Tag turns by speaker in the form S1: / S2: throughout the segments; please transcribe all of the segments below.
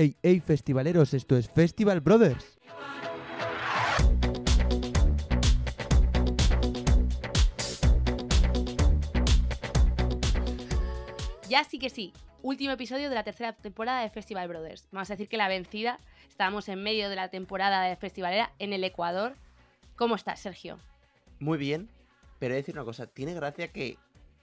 S1: Ey, ey, festivaleros, esto es Festival Brothers.
S2: Ya sí que sí, último episodio de la tercera temporada de Festival Brothers. Vamos a decir que la vencida, estábamos en medio de la temporada de festivalera en el Ecuador. ¿Cómo estás, Sergio?
S3: Muy bien, pero he de decir una cosa, tiene gracia que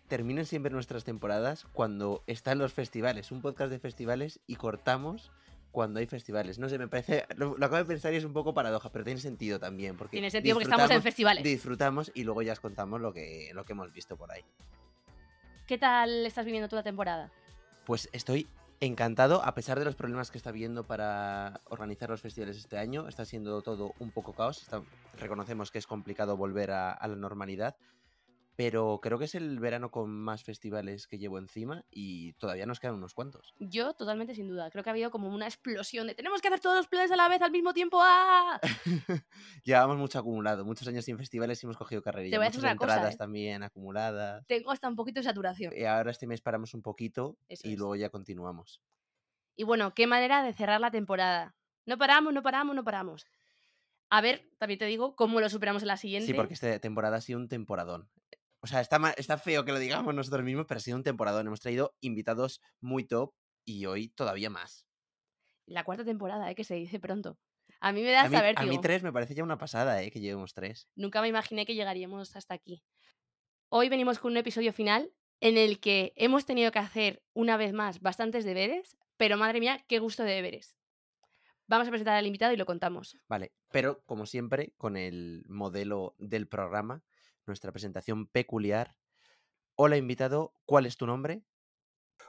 S3: terminen siempre nuestras temporadas cuando están los festivales, un podcast de festivales y cortamos cuando hay festivales. No sé, me parece, lo, lo acabo de pensar y es un poco paradoja, pero tiene sentido también. Porque
S2: Tiene sentido porque estamos en festivales.
S3: Disfrutamos y luego ya os contamos lo que, lo que hemos visto por ahí.
S2: ¿Qué tal estás viviendo tú la temporada?
S3: Pues estoy encantado, a pesar de los problemas que está habiendo para organizar los festivales este año. Está siendo todo un poco caos. está- reconocemos que es complicado volver a, a la normalidad. Pero creo que es el verano con más festivales que llevo encima y todavía nos quedan unos cuantos.
S2: Yo totalmente sin duda. Creo que ha habido como una explosión de tenemos que hacer todos los planes a la vez al mismo tiempo. ¡Ah!
S3: Llevamos mucho acumulado, muchos años sin festivales y hemos cogido carrerilla.
S2: Te voy a decir
S3: Muchas
S2: una cosa,
S3: entradas
S2: ¿eh?
S3: también acumuladas.
S2: Tengo hasta un poquito de saturación.
S3: Y ahora este mes paramos un poquito
S2: Eso
S3: y
S2: es.
S3: luego ya continuamos.
S2: Y bueno, qué manera de cerrar la temporada. No paramos, no paramos, no paramos. A ver, también te digo, cómo lo superamos en la siguiente.
S3: Sí, porque esta temporada ha sido un temporadón. O sea, está, está feo que lo digamos nosotros mismos, pero ha sido un temporadón. Hemos traído invitados muy top y hoy todavía más.
S2: La cuarta temporada, ¿eh? que se dice pronto. A mí me da
S3: A mí,
S2: saber,
S3: a mí tres me parece ya una pasada, ¿eh? Que llevemos tres.
S2: Nunca me imaginé que llegaríamos hasta aquí. Hoy venimos con un episodio final en el que hemos tenido que hacer una vez más bastantes deberes, pero madre mía, qué gusto de deberes. Vamos a presentar al invitado y lo contamos.
S3: Vale, pero como siempre, con el modelo del programa, nuestra presentación peculiar. Hola, invitado, ¿cuál es tu nombre?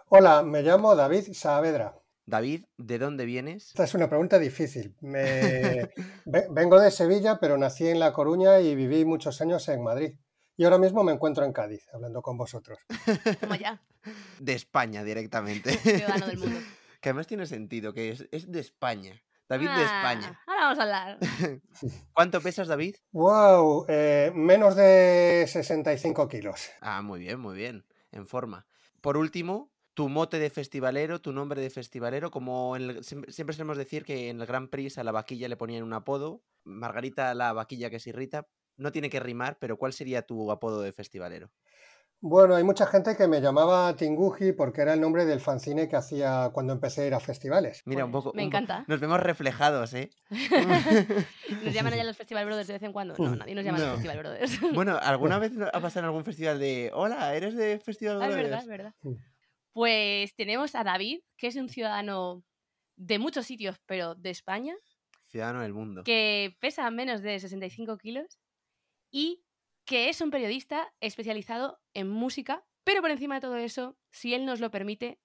S4: Hola, me llamo David Saavedra.
S3: David, ¿de dónde vienes?
S4: Esta es una pregunta difícil. Me- ve- Vengo de Sevilla, pero nací en La Coruña y viví muchos años en Madrid. Y ahora mismo me encuentro en Cádiz, hablando con vosotros.
S2: Ya,
S3: De España directamente.
S2: ciudadano del mundo.
S3: que además tiene sentido, que es, es de España. David de España.
S2: Ah, Ahora vamos a hablar.
S3: ¿Cuánto pesas, David?
S4: ¡Wow! eh, menos de 65 kilos.
S3: Ah, muy bien, muy bien. En forma. Por último, tu mote de festivalero, tu nombre de festivalero, como en el- siempre, siempre solemos decir que en el Gran Prix a la vaquilla le ponían un apodo. Margarita la vaquilla que se irrita. No tiene que rimar, pero ¿cuál sería tu apodo de festivalero?
S4: Bueno, hay mucha gente que me llamaba Tinguji porque era el nombre del fanzine que hacía cuando empecé a ir a festivales.
S3: Mira, un
S2: Pues,
S3: poco.
S2: me
S3: un po-
S2: encanta.
S3: Nos vemos reflejados, ¿eh?
S2: ¿Nos llaman allá los Festival Brothers de vez en cuando? No, nadie nos llama
S3: No.
S2: los Festival Brothers.
S3: Bueno, ¿alguna vez ha pasado en algún festival de. Hola, ¿eres de Festival
S2: Ah, es
S3: Brothers?"
S2: verdad, es verdad.
S4: Mm.
S2: Pues tenemos a David, que es un ciudadano de muchos sitios, pero de España,
S3: Ciudadano del mundo.
S2: que pesa menos de 65 kilos y que es un periodista especializado en música, pero por encima de todo eso, si él nos lo permite,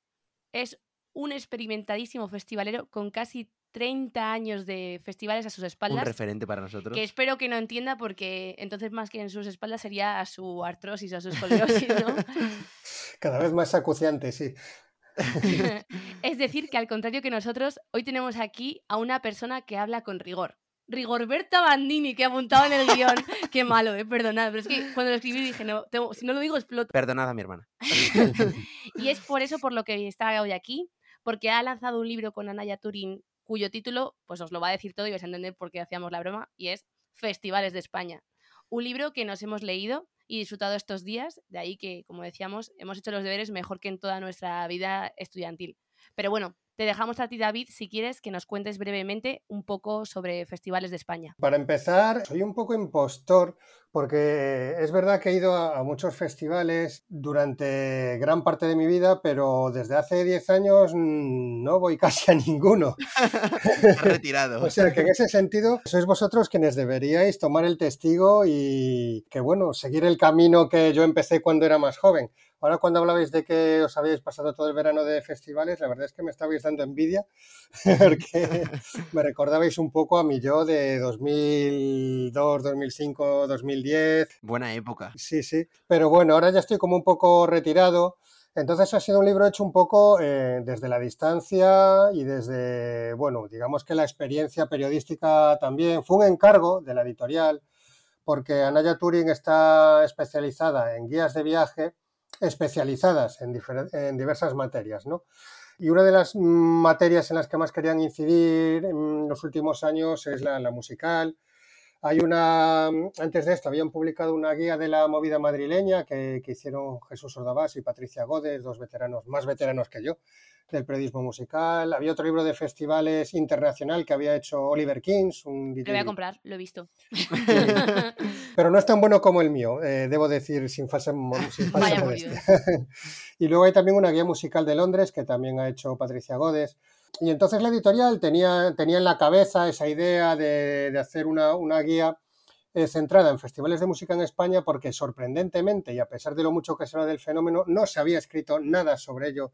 S2: es un experimentadísimo festivalero con casi 30 años de festivales a sus
S3: Un
S2: espaldas.
S3: referente para nosotros.
S2: Que espero que no entienda porque entonces más que en sus espaldas sería a su artrosis o a su escoliosis, ¿no?
S4: Cada vez más acuciante, sí.
S2: es decir, que al contrario que nosotros, hoy tenemos aquí a una persona que habla con rigor. Rigorberta Bandini, que he apuntado en el guion. Qué malo, eh, perdonad, pero es que cuando lo escribí dije, no, tengo- si no lo digo exploto.
S3: Perdonad a mi hermana.
S2: Y es por eso por lo que está hoy aquí, porque ha lanzado un libro con Anaya Turín, cuyo título, pues os lo va a decir todo y vais a entender por qué hacíamos la broma, y es Festivales de España. Un libro que nos hemos leído y disfrutado estos días, de ahí que, como decíamos, hemos hecho los deberes mejor que en toda nuestra vida estudiantil. Pero bueno, te dejamos a ti, David, si quieres que nos cuentes brevemente un poco sobre festivales de España.
S4: Para empezar, soy un poco impostor porque es verdad que he ido a, a muchos festivales durante gran parte de mi vida, pero desde hace 10 años no voy casi a ninguno.
S3: Retirado.
S4: O sea que en ese sentido sois vosotros quienes deberíais tomar el testigo y que bueno, seguir el camino que yo empecé cuando era más joven. Ahora cuando hablabais de que os habíais pasado todo el verano de festivales, la verdad es que me estabais dando envidia porque me recordabais un poco a mi yo de 2002, 2005, 2010.
S3: Buena época.
S4: Sí, sí. Pero bueno, ahora ya estoy como un poco retirado. Entonces ha sido un libro hecho un poco eh, desde la distancia y desde, bueno, digamos que la experiencia periodística también. Fue un encargo de la editorial porque Anaya Turing está especializada en guías de viaje especializadas en, diversas materias, ¿no? Y una de las materias en las que más querían incidir en los últimos años es la musical. Hay una, antes de esto, habían publicado una guía de la movida madrileña que, que hicieron Jesús Ordabás y Patricia Godes, dos veteranos, más veteranos que yo, del periodismo musical. Había otro libro de festivales internacional que había hecho Oliver Kings. Un
S2: Lo voy a comprar, lo he visto.
S4: Pero no es tan bueno como el mío, eh, debo decir, sin falsa, sin falsa modestia. y luego hay también una guía musical de Londres que también ha hecho Patricia Godes. Y entonces la editorial tenía, tenía en la cabeza esa idea de, de hacer una, una guía eh, centrada en festivales de música en España porque sorprendentemente y a pesar de lo mucho que se habla del fenómeno, no se había escrito nada sobre ello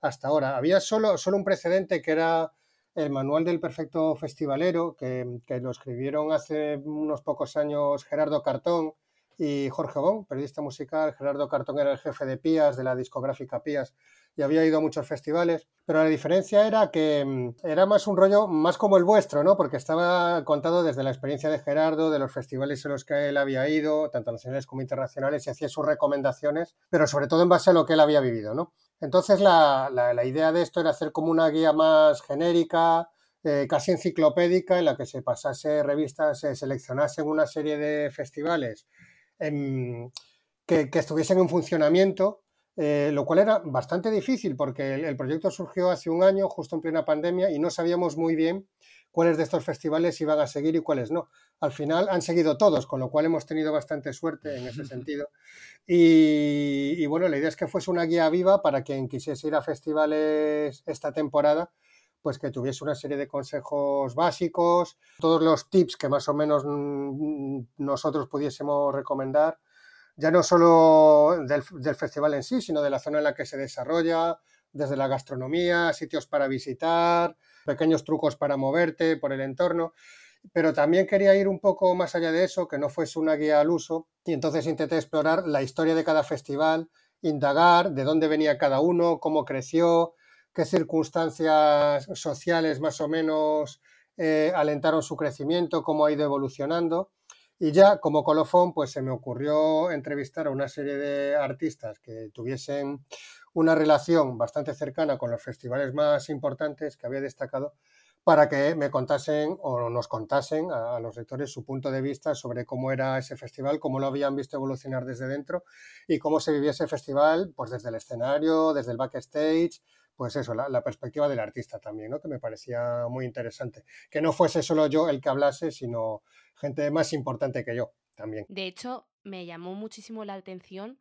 S4: hasta ahora. Había solo, solo un precedente que era el Manual del Perfecto Festivalero, que, que lo escribieron hace unos pocos años Gerardo Cartón y Jorge Bon, periodista musical. Gerardo Cartón era el jefe de Pías, de la discográfica Pías, y había ido a muchos festivales. Pero la diferencia era que mm, era más un rollo más como el vuestro, ¿no? Porque estaba contado desde la experiencia de Gerardo, de los festivales en los que él había ido, tanto nacionales como internacionales, y hacía sus recomendaciones, pero sobre todo en base a lo que él había vivido, ¿no? Entonces la, la, idea de esto era hacer como una guía más genérica, eh, casi enciclopédica, en la que se pasase revistas, se seleccionasen una serie de festivales em, que, que, estuviesen en funcionamiento, eh, lo cual era bastante difícil porque el, el, proyecto surgió hace un año, justo en plena pandemia, y no sabíamos muy bien cuáles de estos festivales iban a seguir y cuáles no. Al final han seguido todos, con lo cual hemos tenido bastante suerte en ese sentido. Y, y bueno, la idea es que fuese una guía viva para quien quisiese ir a festivales esta temporada, pues que tuviese una serie de consejos básicos, todos los tips que más o menos nosotros pudiésemos recomendar, ya no solo del, festival en sí, sino de la zona en la que se desarrolla, desde la gastronomía, sitios para visitar, pequeños trucos para moverte por el entorno. Pero también quería ir un poco más allá de eso, que no fuese una guía al uso, y entonces intenté explorar la historia de cada festival, indagar de dónde venía cada uno, cómo creció, qué circunstancias sociales más o menos eh, alentaron su crecimiento, cómo ha ido evolucionando. Y ya como colofón, pues se me ocurrió entrevistar a una serie de artistas que tuviesen una relación bastante cercana con los festivales más importantes que había destacado para que me contasen o nos contasen a, los lectores su punto de vista sobre cómo era ese festival, cómo lo habían visto evolucionar desde dentro y cómo se vivía ese festival, pues desde el escenario, desde el backstage, pues eso, la, la, perspectiva del artista también, ¿no? Que me parecía muy interesante. Que no fuese solo yo el que hablase, sino gente más importante que yo también.
S2: De hecho, me llamó muchísimo la atención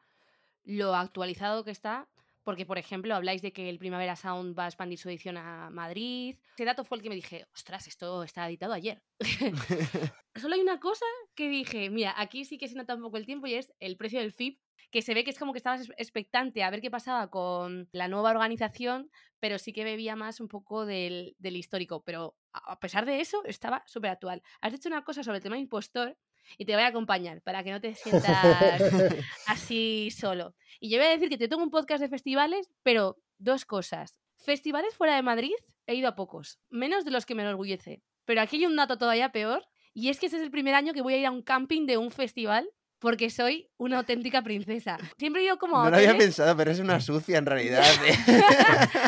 S2: lo actualizado que está, porque, por ejemplo, habláis de que el Primavera Sound va a expandir su edición a Madrid. Ese dato fue el que me dije, ostras, esto está editado ayer. Solo hay una cosa que dije, mira, aquí sí que se nota un poco el tiempo y es el precio del FIP que se ve que es como que estabas expectante a ver qué pasaba con la nueva organización, pero sí que bebía más un poco del, del histórico. Pero a pesar de eso, estaba súper actual. Has dicho una cosa sobre el tema impostor y te voy a acompañar para que no te sientas así solo. Y yo voy a decir que te tengo un podcast de festivales, pero dos cosas. Festivales fuera de Madrid he ido a pocos, menos de los que me enorgullece. Pero aquí hay un dato todavía peor, y es que este es el primer año que voy a ir a un camping de un festival porque soy una auténtica princesa. Siempre he ido como...
S3: No lo había pensado, pero es una sucia en realidad. ¿eh?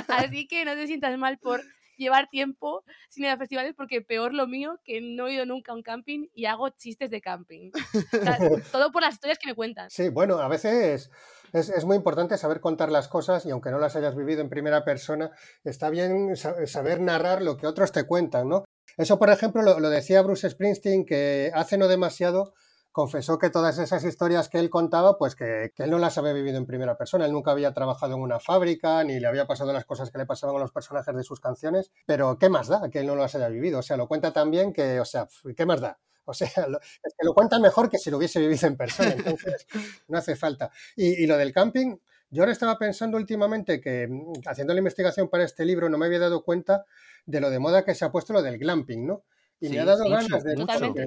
S2: Así que no te sientas mal por llevar tiempo sin ir a festivales porque peor lo mío que no he ido nunca a un camping y hago chistes de camping. O sea, todo por las historias que me cuentan.
S4: Sí, bueno, a veces es, es, muy importante saber contar las cosas y aunque no las hayas vivido en primera persona, está bien saber narrar lo que otros te cuentan, ¿no? Eso, por ejemplo, lo, lo decía Bruce Springsteen, que hace no demasiado confesó que todas esas historias que él contaba, pues que, que, él no las había vivido en primera persona. Él nunca había trabajado en una fábrica, ni le había pasado las cosas que le pasaban a los personajes de sus canciones. Pero ¿qué más da que él no las haya vivido? O sea, lo cuenta también que, o sea, ¿qué más da? O sea, lo, es que lo cuenta mejor que si lo hubiese vivido en persona. Entonces, no hace falta. Y, y lo del camping, yo ahora estaba pensando últimamente que haciendo la investigación para este libro no me había dado cuenta de lo de moda que se ha puesto lo del glamping, ¿no? Y sí, me ha dado mucho, ganas de mucho, porque,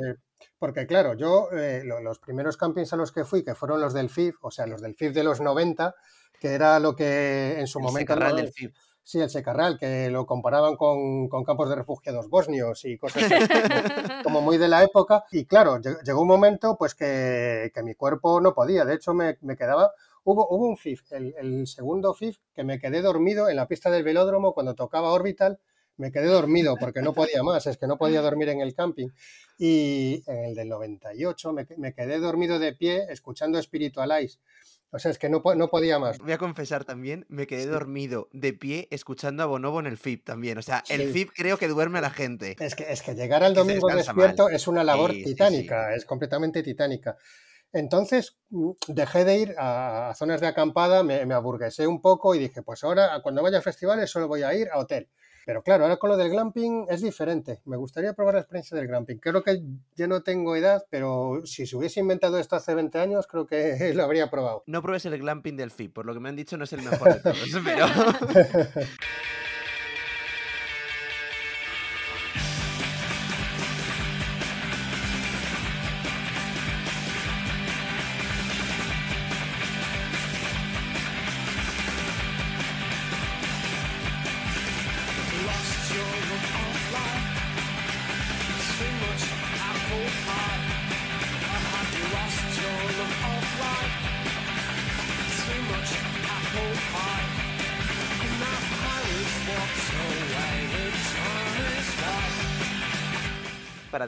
S4: porque, claro, yo eh, lo, los primeros campings a los que fui, que fueron los del FIF, o sea, los del FIF de los 90, que era lo que en su
S3: el
S4: momento...
S3: ¿no? del FIF.
S4: Sí, el Secarral, que lo comparaban con, con, campos de refugiados bosnios y cosas así, como, muy de la época. Y claro, llegó un momento pues que, que mi cuerpo no podía. De hecho, me, me quedaba Hubo, hubo un FIF, el, el segundo FIF, que me quedé dormido en la pista del velódromo cuando tocaba Orbital me quedé dormido porque no podía más, es que no podía dormir en el camping. Y en el del 98 me, me quedé dormido de pie escuchando Spiritualize. O sea, es que no, no podía más.
S3: Voy a confesar también, me quedé dormido de pie escuchando a Bonobo en el FIP también. O sea, el FIP creo que duerme a la gente.
S4: Es que, es que llegar al domingo despierto es una labor titánica, es completamente titánica. Entonces mm, dejé de ir a, zonas de acampada, me, me, aburguesé un poco y dije, pues ahora cuando vaya a festivales solo voy a ir a hotel. Pero claro, ahora con lo del glamping es diferente. Me gustaría probar la experiencia del glamping. Creo que ya no tengo edad, pero si se hubiese inventado esto hace 20 años, creo que lo habría probado.
S3: No pruebes el glamping del FIP, por lo que me han dicho no es el mejor de todos, pero...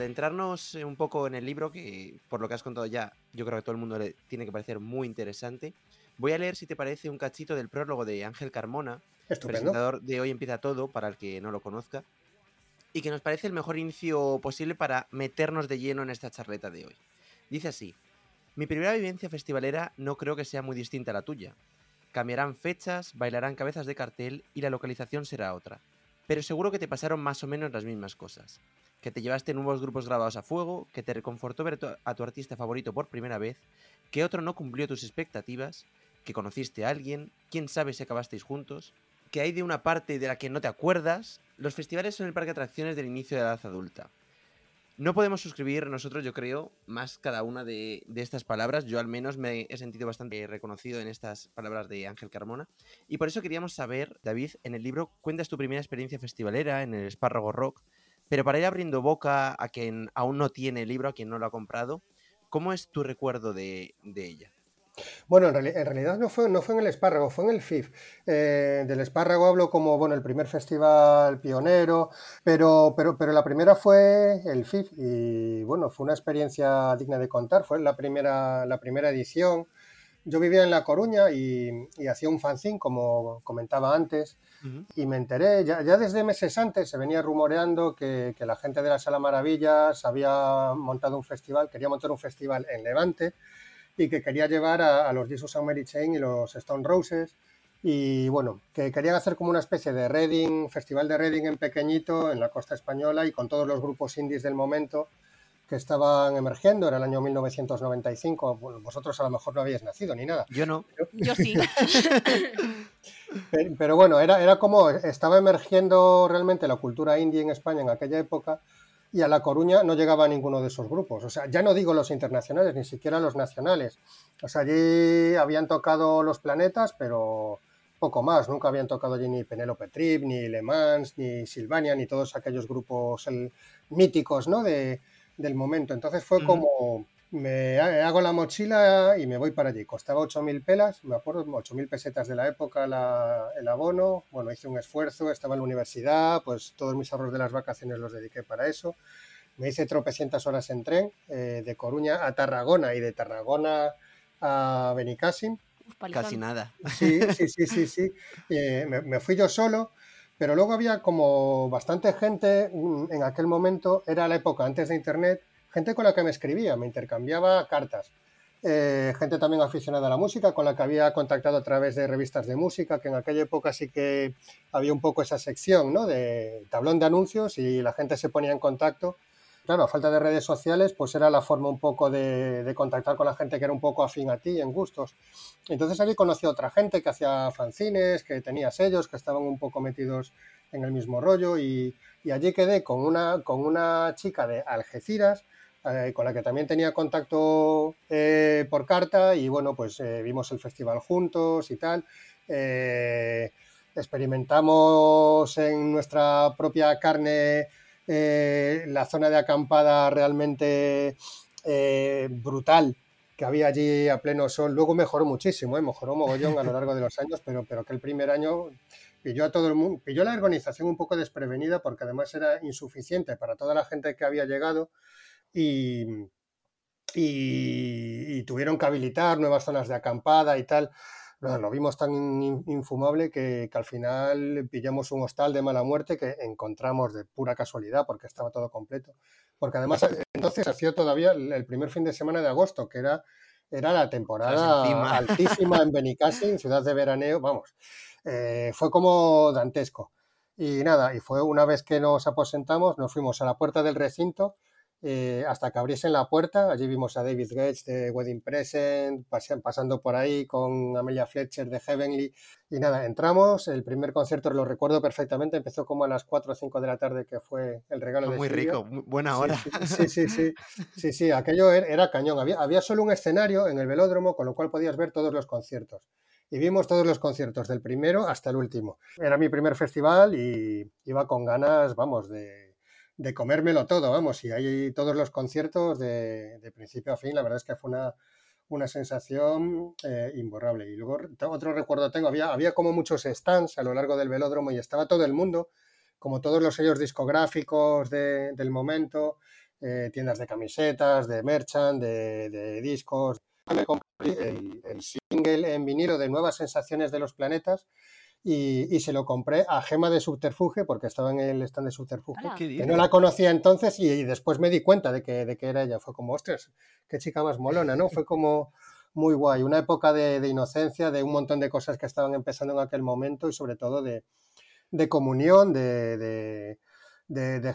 S3: adentrarnos un poco en el libro, que por lo que has contado ya, yo creo que a todo el mundo le tiene que parecer muy interesante, voy a leer, si te parece, un cachito del prólogo de Ángel Carmona, presentador de Hoy Empieza Todo, para el que no lo conozca, y que nos parece el mejor inicio posible para meternos de lleno en esta charleta de hoy. Dice así, mi primera vivencia festivalera no creo que sea muy distinta a la tuya. Cambiarán fechas, bailarán cabezas de cartel y la localización será otra. Pero seguro que te pasaron más o menos las mismas cosas que te llevaste nuevos grupos grabados a fuego, que te reconfortó ver a tu artista favorito por primera vez, que otro no cumplió tus expectativas, que conociste a alguien, quién sabe si acabasteis juntos, que hay de una parte de la que no te acuerdas. Los festivales son el parque de atracciones del inicio de la edad adulta. No podemos suscribir nosotros, yo creo, más cada una de, de, estas palabras. Yo al menos me he sentido bastante reconocido en estas palabras de Ángel Carmona. Y por eso queríamos saber, David, en el libro cuentas tu primera experiencia festivalera en el Espárrago Rock, pero para ir abriendo boca a quien aún no tiene el libro, a quien no lo ha comprado, ¿cómo es tu recuerdo de, ella?
S4: Bueno, en, realidad no fue, no fue en el espárrago, fue en el FIF. Eh, del espárrago hablo como bueno, el primer festival pionero, pero, pero, pero la primera fue el FIF y bueno, fue una experiencia digna de contar, fue la primera, la primera edición. Yo vivía en La Coruña y, y hacía un fanzine, como comentaba antes, y me enteré, ya, ya, desde meses antes se venía rumoreando que, que, la gente de la Sala Maravillas había montado un festival, quería montar un festival en Levante y que quería llevar a, a los Jesus and Mary Chain y los Stone Roses. Y bueno, que querían hacer como una especie de Reading, festival de Reading en pequeñito en la costa española y con todos los grupos indies del momento que estaban emergiendo, era el año 1995, bueno, vosotros a lo mejor no habíais nacido ni nada.
S3: Yo no.
S2: Yo sí.
S4: Pero, bueno, era, era como estaba emergiendo realmente la cultura indie en España en aquella época y a La Coruña no llegaba ninguno de esos grupos. O sea, ya no digo los internacionales, ni siquiera los nacionales. O sea, allí habían tocado los planetas, pero poco más. Nunca habían tocado allí ni Penélope Trip, ni Le Mans, ni Silvania, ni todos aquellos grupos el, míticos ¿no? de, del momento. Entonces fue como me hago la mochila y me voy para allí. Costaba 8.000 pelas, me acuerdo, 8.000 pesetas de la época el abono. Bueno, hice un esfuerzo, estaba en la universidad, pues todos mis ahorros de las vacaciones los dediqué para eso. Me hice tropecientas horas en tren eh, de Coruña a Tarragona y de Tarragona a Benicassim.
S3: Casi nada.
S4: Sí, sí, sí, sí, sí. Eh, me, me fui yo solo, pero luego había como bastante gente mm, en aquel momento, era la época antes de Internet, gente con la que me escribía, me intercambiaba cartas. Eh, gente también aficionada a la música, con la que había contactado a través de revistas de música, que en aquella época sí que había un poco esa sección ¿no? de tablón de anuncios y la gente se ponía en contacto. Claro, a falta de redes sociales, pues era la forma un poco de, de contactar con la gente que era un poco afín a ti en gustos. Entonces allí conocí a otra gente que hacía fanzines, que tenía sellos, que estaban un poco metidos en el mismo rollo y, y allí quedé con una, con una chica de Algeciras, eh, con la que también tenía contacto eh, por carta y bueno, pues eh, vimos el festival juntos y tal. experimentamos en nuestra propia carne la zona de acampada realmente brutal que había allí a pleno sol. Luego mejoró muchísimo, ¿eh? mejoró mogollón a lo largo de los años, pero, pero que el primer año pilló a todo el mundo, pilló la organización un poco desprevenida porque además era insuficiente para toda la gente que había llegado y, y, tuvieron que habilitar nuevas zonas de acampada y tal. lo vimos tan infumable que, que, al final pillamos un hostal de mala muerte que encontramos de pura casualidad porque estaba todo completo porque además eh, entonces hacía todavía el primer fin de semana de agosto, que era, era la temporada altísima en Benicassim, ciudad de veraneo, vamos, eh, fue como dantesco. Y nada, y fue una vez que nos aposentamos, nos fuimos a la puerta del recinto eh, hasta que abriesen la puerta. Allí vimos a David Gates de Wedding Present, pasando por ahí con Amelia Fletcher de Heavenly. Y nada, entramos. El primer concierto lo recuerdo perfectamente. Empezó como a las 4 o 5 de la tarde, que fue el regalo de
S3: Muy rico, buena hora.
S4: Sí, sí, sí. Sí, sí, aquello er, era cañón. Había, había solo un escenario en el velódromo, con lo cual podías ver todos los conciertos y vimos todos los conciertos, del primero hasta el último. Era mi primer festival y iba con ganas, vamos, de, de comérmelo todo, vamos, y hay todos los conciertos de, principio a fin, la verdad es que fue una, una sensación eh, imborrable. Y luego otro recuerdo tengo, había, había como muchos stands a lo largo del velódromo y estaba todo el mundo, como todos los sellos discográficos del momento, eh, tiendas de camisetas, de merchant, de, discos. El, single en vinilo de Nuevas Sensaciones de los Planetas y, se lo compré a Gema de Subterfuge porque estaba en el stand de Subterfuge, que no la conocía entonces y, después me di cuenta de que, de que era ella. Fue como, ostras, qué chica más molona, ¿no? Fue como muy guay, una época de, inocencia, de un montón de cosas que estaban empezando en aquel momento y sobre todo de, de comunión, de, de,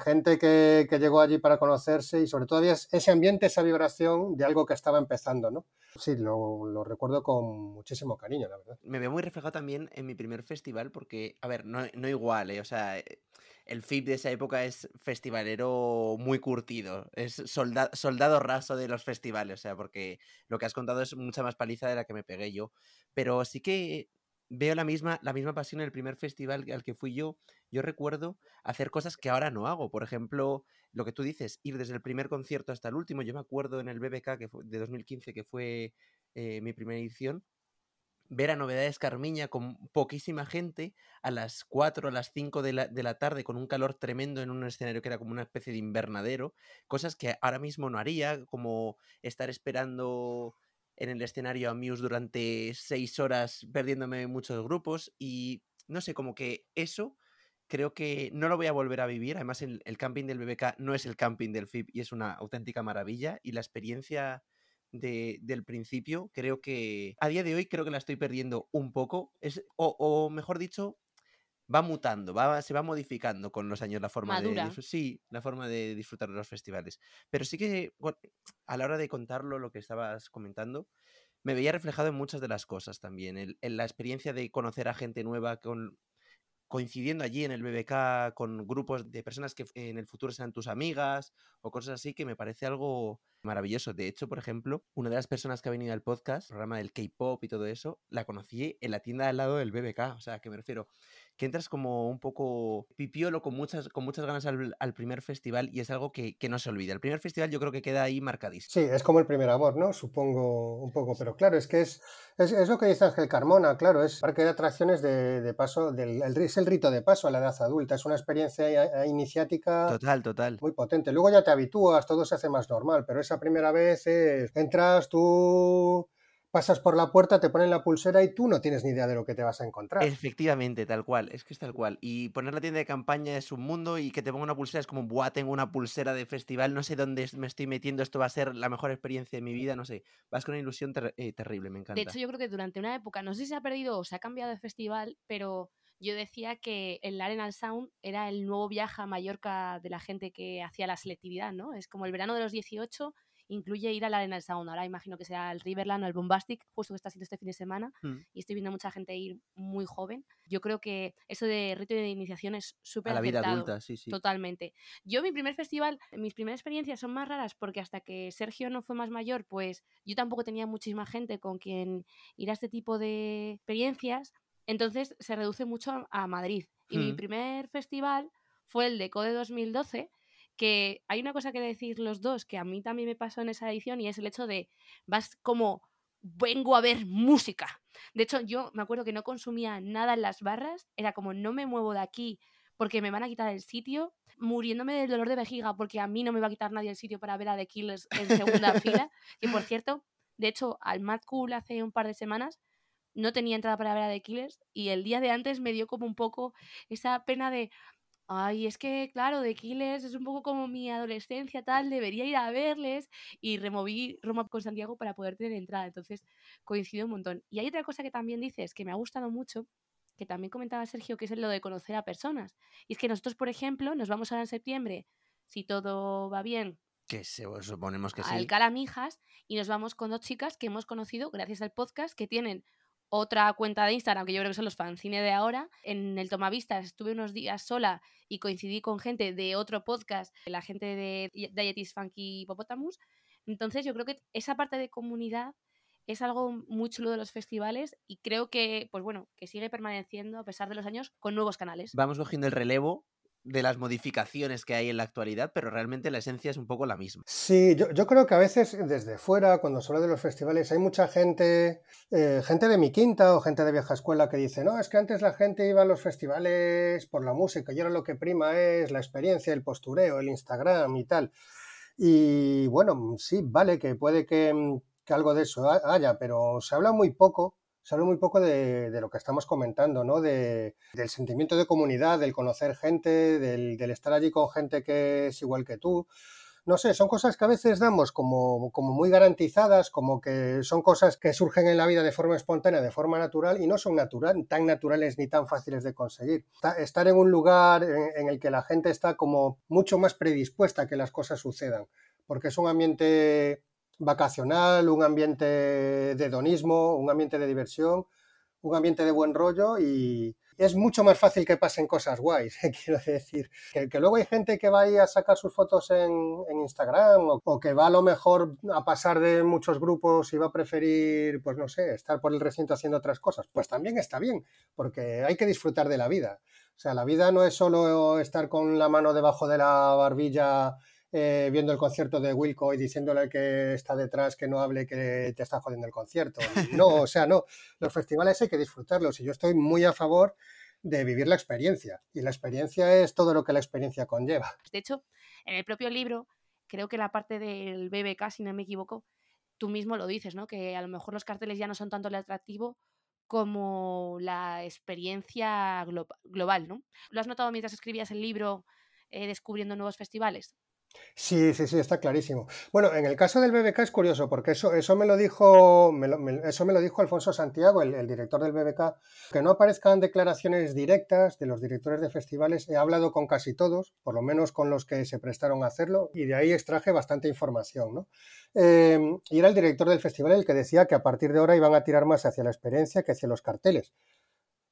S4: gente que, llegó allí para conocerse y sobre todo había ese ambiente, esa vibración de algo que estaba empezando, ¿no? Sí, lo, recuerdo con muchísimo cariño, la verdad.
S3: Me veo muy reflejado también en mi primer festival porque, a ver, no, no igual, ¿eh? O sea, eh, el FIP de esa época es festivalero muy curtido, es soldado, soldado raso de los festivales, o sea, porque lo que has contado es mucha más paliza de la que me pegué yo, pero sí que veo la misma, la misma pasión en el primer festival al que fui yo. Yo recuerdo hacer cosas que ahora no hago. Por ejemplo, lo que tú dices, ir desde el primer concierto hasta el último. Yo me acuerdo en el BBK que fue, de 2015, que fue eh, mi primera edición, ver a Novedades Carmiña con poquísima gente a las 4 a las 5 de la, de la, tarde con un calor tremendo en un escenario que era como una especie de invernadero, cosas que ahora mismo no haría, como estar esperando en el escenario a Muse durante seis horas perdiéndome muchos grupos y no sé, como que eso creo que no lo voy a volver a vivir. Además, el, el camping del BBK no es el camping del FIP y es una auténtica maravilla y la experiencia de, del principio creo que a día de hoy creo que la estoy perdiendo un poco. Es, o, o mejor dicho, va mutando, va, se va modificando con los años la forma de sí, la forma de disfrutar de los festivales. Pero sí que a la hora de contarlo lo que estabas comentando, me veía reflejado en muchas de las cosas también, en la experiencia de conocer a gente nueva con coincidiendo allí en el BBK con grupos de personas que en el futuro sean tus amigas o cosas así que me parece algo maravilloso. De hecho, por ejemplo, una de las personas que ha venido al podcast, programa del K-pop y todo eso, la conocí en la tienda al lado del BBK. O sea, que me refiero que entras como un poco pipiolo con muchas, con muchas ganas al, primer festival y es algo que, no se olvida. El primer festival yo creo que queda ahí marcadísimo.
S4: Sí, es como el primer amor, ¿no? Supongo un poco, pero claro, es que es, es, lo que dice Ángel Carmona, claro, es parque de atracciones de, paso, del, es el rito de paso a la edad adulta, es una experiencia iniciática
S3: total, total.
S4: muy potente. Luego ya te habitúas, todo se hace más normal, pero esa primera vez es, entras tú pasas por la puerta, te ponen la pulsera y tú no tienes ni idea de lo que te vas a encontrar.
S3: Efectivamente, tal cual, es que es tal cual. Y poner la tienda de campaña es un mundo y que te ponga una pulsera es como, buah, tengo una pulsera de festival, no sé dónde me estoy metiendo, esto va a ser la mejor experiencia de mi vida, no sé. Vas con una ilusión eh, terrible, me encanta.
S2: De hecho, yo creo que durante una época, no sé si se ha perdido o se ha cambiado de festival, pero yo decía que el Arenal Sound era el nuevo viaje a Mallorca de la gente que hacía la selectividad, ¿no? Es como el verano de los 18 incluye ir a la Arena del Sound. Ahora imagino que sea el Riverland o el Bombastic, justo que está haciendo este fin de semana, mm. y estoy viendo mucha gente ir muy joven. Yo creo que eso de rito de iniciación es súper A la vida adulta, sí, sí. Totalmente. Yo mi primer festival, mis primeras experiencias son más raras porque hasta que Sergio no fue más mayor, pues yo tampoco tenía muchísima gente con quien ir a este tipo de experiencias, entonces se reduce mucho a, Madrid. Y mi mm. primer festival fue el de Code 2012 que hay una cosa que decir los dos que a mí también me pasó en esa edición y es el hecho de vas como vengo a ver música. De hecho, yo me acuerdo que no consumía nada en las barras, era como no me muevo de aquí porque me van a quitar el sitio, muriéndome del dolor de vejiga porque a mí no me va a quitar nadie el sitio para ver a The Killers en segunda fila. Y por cierto, de hecho, al Mad Cool hace un par de semanas no tenía entrada para ver a The Killers y el día de antes me dio como un poco esa pena de, ay, es que claro, The Killers es un poco como mi adolescencia tal, debería ir a verles y removí Roma con Santiago para poder tener entrada. Entonces coincido un montón. Y hay otra cosa que también dices que me ha gustado mucho, que también comentaba Sergio, que es lo de conocer a personas. Y es que nosotros, por ejemplo, nos vamos ahora en septiembre, si todo va bien,
S3: Que se, suponemos que
S2: al
S3: sí.
S2: Calamijas y nos vamos con dos chicas que hemos conocido gracias al podcast que tienen otra cuenta de Instagram que yo creo que son los fanzine de ahora. En el Tomavistas estuve unos días sola y coincidí con gente de otro podcast, la gente de Dietis Funky Hippopotamus. Entonces yo creo que esa parte de comunidad es algo muy chulo de los festivales y creo que, pues bueno, que sigue permaneciendo a pesar de los años con nuevos canales.
S3: Vamos cogiendo el relevo de las modificaciones que hay en la actualidad, pero realmente la esencia es un poco la misma.
S4: Sí, yo, yo creo que a veces desde fuera, cuando se habla de los festivales, hay mucha gente, eh, gente de mi quinta o gente de vieja escuela que dice, no, es que antes la gente iba a los festivales por la música y ahora lo que prima es la experiencia, el postureo, el Instagram y tal. Y bueno, sí, vale, que puede que, mm, que algo de eso ha- haya, pero se habla muy poco, se habla muy poco de, de lo que estamos comentando, ¿no? De, del sentimiento de comunidad, del conocer gente, del, del estar allí con gente que es igual que tú. No sé, son cosas que a veces damos como, como muy garantizadas, como que son cosas que surgen en la vida de forma espontánea, de forma natural, y no son natural, tan naturales ni tan fáciles de conseguir. Ta- Estar en un lugar en, en el que la gente está como mucho más predispuesta a que las cosas sucedan, porque es un ambiente vacacional, un ambiente de hedonismo, un ambiente de diversión, un ambiente de buen rollo y es mucho más fácil que pasen cosas guays, quiero decir. Que, luego hay gente que va ahí a sacar sus fotos en, en Instagram o, o que va a lo mejor a pasar de muchos grupos y va a preferir, pues no sé, estar por el recinto haciendo otras cosas. Pues también está bien, porque hay que disfrutar de la vida. O sea, la vida no es solo estar con la mano debajo de la barbilla eh, viendo el concierto de Wilco y diciéndole que está detrás que no hable que te está jodiendo el concierto. No, o sea, no. Los festivales hay que disfrutarlos y yo estoy muy a favor de vivir la experiencia. Y la experiencia es todo lo que la experiencia conlleva.
S2: De hecho, en el propio libro, creo que la parte del BBK, si no me equivoco, tú mismo lo dices, ¿no? Que a lo mejor los carteles ya no son tanto el atractivo como la experiencia glo- global, ¿no? ¿Lo has notado mientras escribías el libro eh, descubriendo nuevos festivales?
S4: Sí, sí, sí, está clarísimo. Bueno, en el caso del BBK es curioso, porque eso, eso me lo dijo, eso me lo dijo Alfonso Santiago, el, el director del BBK, que no aparezcan declaraciones directas de los directores de festivales. He hablado con casi todos, por lo menos con los que se prestaron a hacerlo, y de ahí extraje bastante información, ¿no? Eh, y era el director del festival el que decía que a partir de ahora iban a tirar más hacia la experiencia que hacia los carteles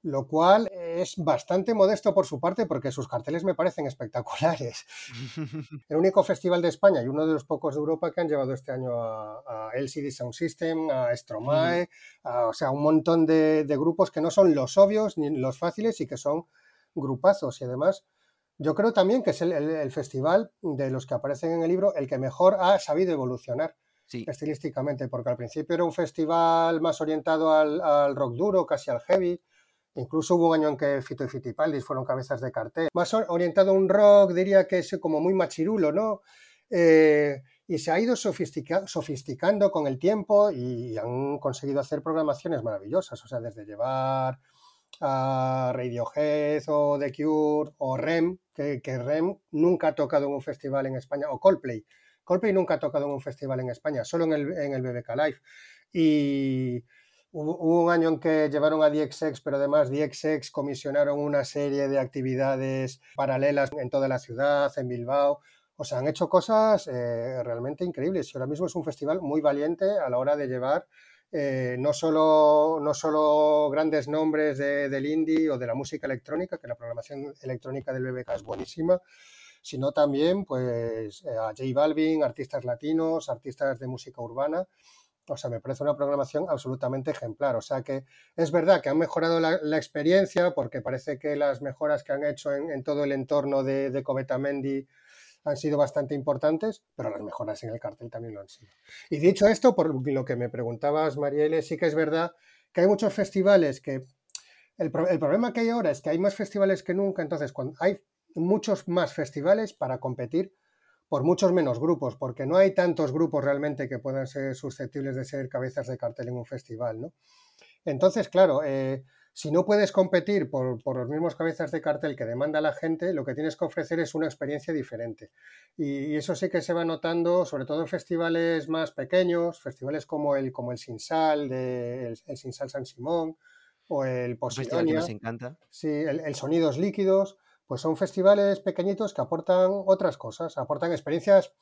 S4: lo cual es bastante modesto por su parte porque sus carteles me parecen espectaculares. El único festival de España y uno de los pocos de Europa que han llevado este año a, a LCD Sound System, a Stromae, a- o sea, un montón de, de grupos que no son los obvios ni los fáciles y que son grupazos y además yo creo también que es el, el- el festival de los que aparecen en el libro el que mejor ha sabido evolucionar
S3: Sí,
S4: estilísticamente, porque al principio era un festival más orientado al, al rock duro, casi al heavy. Incluso hubo un año en que Fito y Fitipaldis fueron cabezas de cartel. Más or- orientado a un rock, diría que es como muy machirulo, ¿no? Eh, y se ha ido sofistica- sofisticando con el tiempo y han conseguido hacer programaciones maravillosas. O sea, desde llevar a Radiohead o The Cure o Rem, que, Rem nunca ha tocado en un festival en España, o Coldplay. Coldplay nunca ha tocado en un festival en España, solo en en el BBK Live. Y hubo, un año en que llevaron a DXX, pero además DXX comisionaron una serie de actividades paralelas en toda la ciudad, en Bilbao. O sea, han hecho cosas eh, realmente increíbles. Y ahora mismo es un festival muy valiente a la hora de llevar eh, no, solo, no solo grandes nombres de- del indie o de la música electrónica, que la programación electrónica del BBK es buenísima, sino también pues, eh, a J Balvin, artistas latinos, artistas de música urbana. O sea, me parece una programación absolutamente ejemplar. O sea que es verdad que han mejorado la, experiencia porque parece que las mejoras que han hecho en, en todo el entorno de, de Covetamendi han sido bastante importantes, pero las mejoras en el cartel también lo han sido. Y dicho esto, por lo que me preguntabas, Marielle, sí que es verdad que hay muchos festivales que... El, el problema que hay ahora es que hay más festivales que nunca, entonces cuando hay muchos más festivales para competir por muchos menos grupos, porque no hay tantos grupos realmente que puedan ser susceptibles de ser cabezas de cartel en un festival, ¿no? Entonces, claro, eh, si no puedes competir por, los mismos cabezas de cartel que demanda la gente, lo que tienes que ofrecer es una experiencia diferente. Y, eso sí que se va notando, sobre todo en festivales más pequeños, festivales como el, como el Sinsal, de, el, Sinsal San Simón, o el
S3: Posidonia. encanta.
S4: Sí, el Sonidos Líquidos pues son festivales pequeñitos que aportan otras cosas, aportan experiencias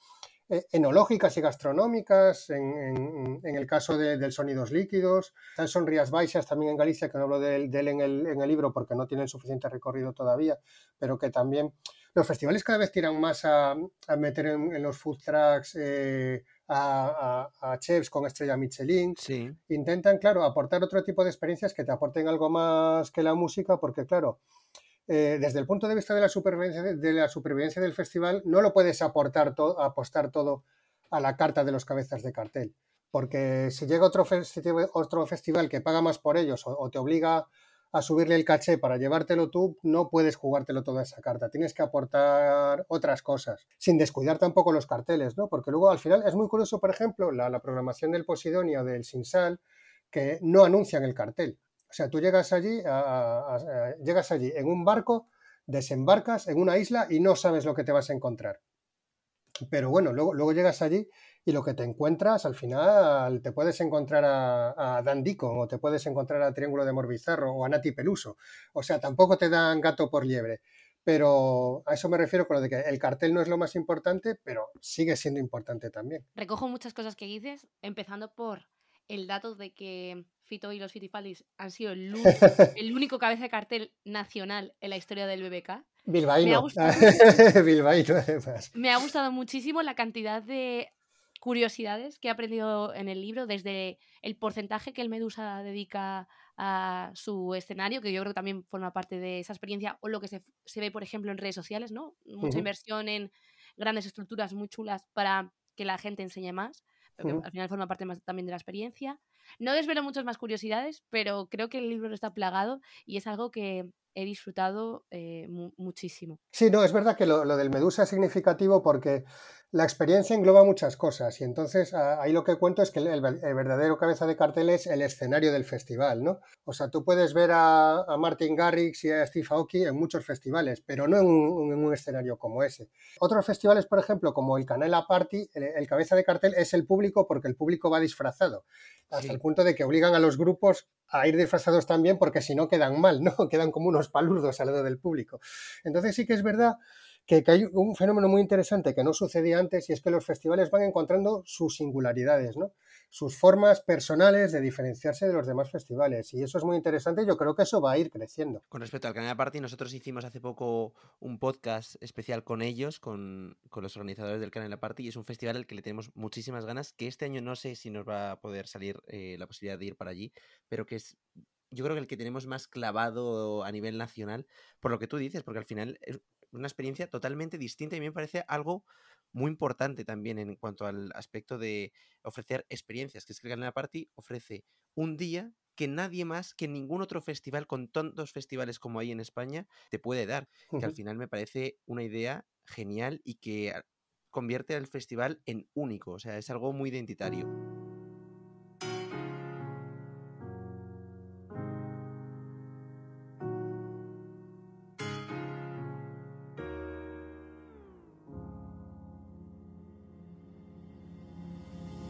S4: eh, enológicas y gastronómicas, en, el caso de, del Sonidos Líquidos. Son Rías Baixas también en Galicia, que no hablo de, él en el, libro porque no tienen suficiente recorrido todavía, pero que también los festivales cada vez tiran más a, meter en, los food trucks eh, a, chefs con estrella Michelin. Intentan, claro, aportar otro tipo de experiencias que te aporten algo más que la música, porque claro, eh, desde el punto de vista de la, supervivencia, de la supervivencia del festival, no lo puedes aportar apostar todo a la carta de los cabezas de cartel. Porque si llega otro, otro festival que paga más por ellos o, te obliga a subirle el caché para llevártelo tú, no puedes jugártelo toda esa carta. Tienes que aportar otras cosas, sin descuidar tampoco los carteles, ¿no? Porque luego al final es muy curioso, por ejemplo, la, programación del Posidonia o del Sinsal, que no anuncian el cartel. O sea, tú llegas allí, llegas allí en un barco, desembarcas en una isla y no sabes lo que te vas a encontrar. Pero bueno, luego, luego llegas allí y lo que te encuentras, al final te puedes encontrar a, a Dan o te puedes encontrar a Triángulo de Morbizarro o a Nati Peluso. O sea, tampoco te dan gato por liebre. Pero a eso me refiero con lo de que el cartel no es lo más importante, pero sigue siendo importante también.
S2: Recojo muchas cosas que dices, empezando por el dato de que Fito y los Fitipaldis han sido el, único cabeza de cartel nacional en la historia del BBK.
S4: Bilbaíno. Me ha gustado,
S2: Me ha gustado muchísimo la cantidad de curiosidades que he aprendido en el libro, desde el porcentaje que el Medusa dedica a su escenario, que yo creo que también forma parte de esa experiencia, o lo que se, ve, por ejemplo, en redes sociales, ¿no? Mucha inversión en grandes estructuras muy chulas para que la gente enseñe más al final forma parte más también de la experiencia. No desvelo muchas más curiosidades, pero creo que el libro está plagado y es algo que he disfrutado eh, muchísimo.
S4: Sí, no, es verdad que lo, del Medusa es significativo porque la experiencia engloba muchas cosas y entonces ahí lo que cuento es que el, verdadero cabeza de cartel es el escenario del festival, ¿no? O sea, tú puedes ver a, Martin Garrix y a Steve Aoki en muchos festivales, pero no en un, escenario como ese. Otros festivales, por ejemplo, como el Canela Party, el, cabeza de cartel es el público porque el público va disfrazado, hasta el punto de que obligan a los grupos a ir disfrazados también porque si no quedan mal, ¿no? Quedan como unos palurdos al lado del público. Entonces sí que es verdad que, hay un fenómeno muy interesante que no sucedía antes y es que los festivales van encontrando sus singularidades, ¿no? sus formas personales de diferenciarse de los demás festivales. Y eso es muy interesante y yo creo que eso va a ir creciendo.
S3: Con respecto al Canal Party, nosotros hicimos hace poco un podcast especial con ellos, con, con los organizadores del Canal Party, y es un festival al que le tenemos muchísimas ganas, que este año no sé si nos va a poder salir eh, la posibilidad de ir para allí, pero que es yo creo que el que tenemos más clavado a nivel nacional, por lo que tú dices, porque al final es una experiencia totalmente distinta y me parece algo muy importante también en cuanto al aspecto de ofrecer experiencias, que es que el Galena Party ofrece un día que nadie más, que ningún otro festival con tantos festivales como hay en España te puede dar, que al final me parece una idea genial y que convierte al festival en único, o sea, es algo muy identitario.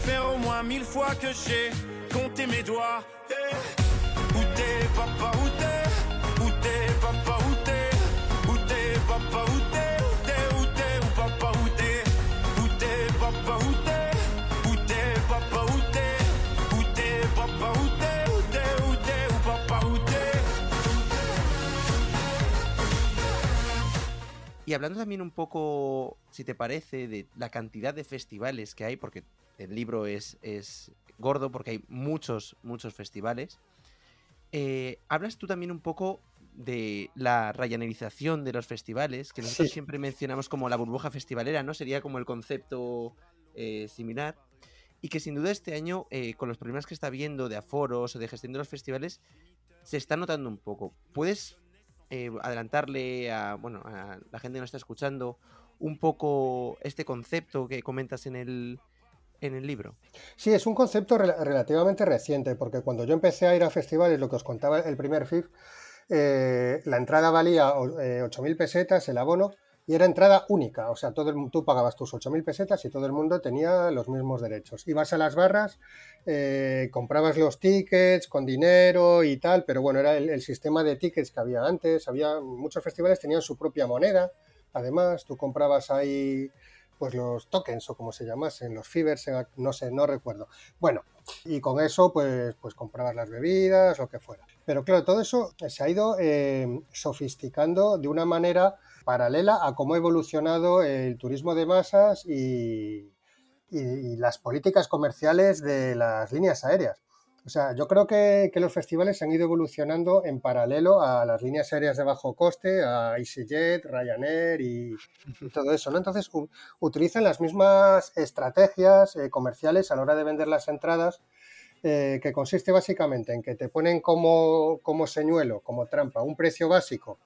S5: faire au moins mille fois que j'ai compté mes doigts. Hey. Où t'es, papa, où t'es Où
S3: Y hablando también un poco, si te parece, de la cantidad de festivales que hay, porque el libro es, es gordo, porque hay muchos, muchos festivales. Eh, hablas tú también un poco de la rayanerización de los festivales, que nosotros
S4: Sí.
S3: siempre mencionamos como la burbuja festivalera, ¿no? Sería como el concepto eh, similar. Y que sin duda este año, eh, con los problemas que está habiendo de aforos o de gestión de los festivales, se está notando un poco. ¿Puedes adelantarle a, bueno, a la gente que nos está escuchando un poco este concepto que comentas en el, en el libro?
S4: Sí, es un concepto rel- relativamente reciente, porque cuando yo empecé a ir a festivales, lo que os contaba el primer FIF, eh, la entrada valía eh, 8.000 pesetas, el abono, y era entrada única, o sea, todo el, tú pagabas tus 8.000 pesetas y todo el mundo tenía los mismos derechos. Ibas a las barras, eh, comprabas los tickets con dinero y tal, pero bueno, era el, el sistema de tickets que había antes, había muchos festivales tenían su propia moneda, además, tú comprabas ahí pues los tokens o como se llamasen, los fibers, no sé, no recuerdo. Bueno, y con eso pues, pues comprabas las bebidas, lo que fuera. Pero claro, todo eso se ha ido eh, sofisticando de una manera paralela a cómo ha evolucionado el turismo de masas y- y las políticas comerciales de las líneas aéreas. O sea, yo creo que, los festivales han ido evolucionando en paralelo a las líneas aéreas de bajo coste, a EasyJet, Ryanair y, todo eso, ¿no? Entonces, utilizan las mismas estrategias eh, comerciales a la hora de vender las entradas, eh, que consiste básicamente en que te ponen como, como señuelo, como trampa, un precio básico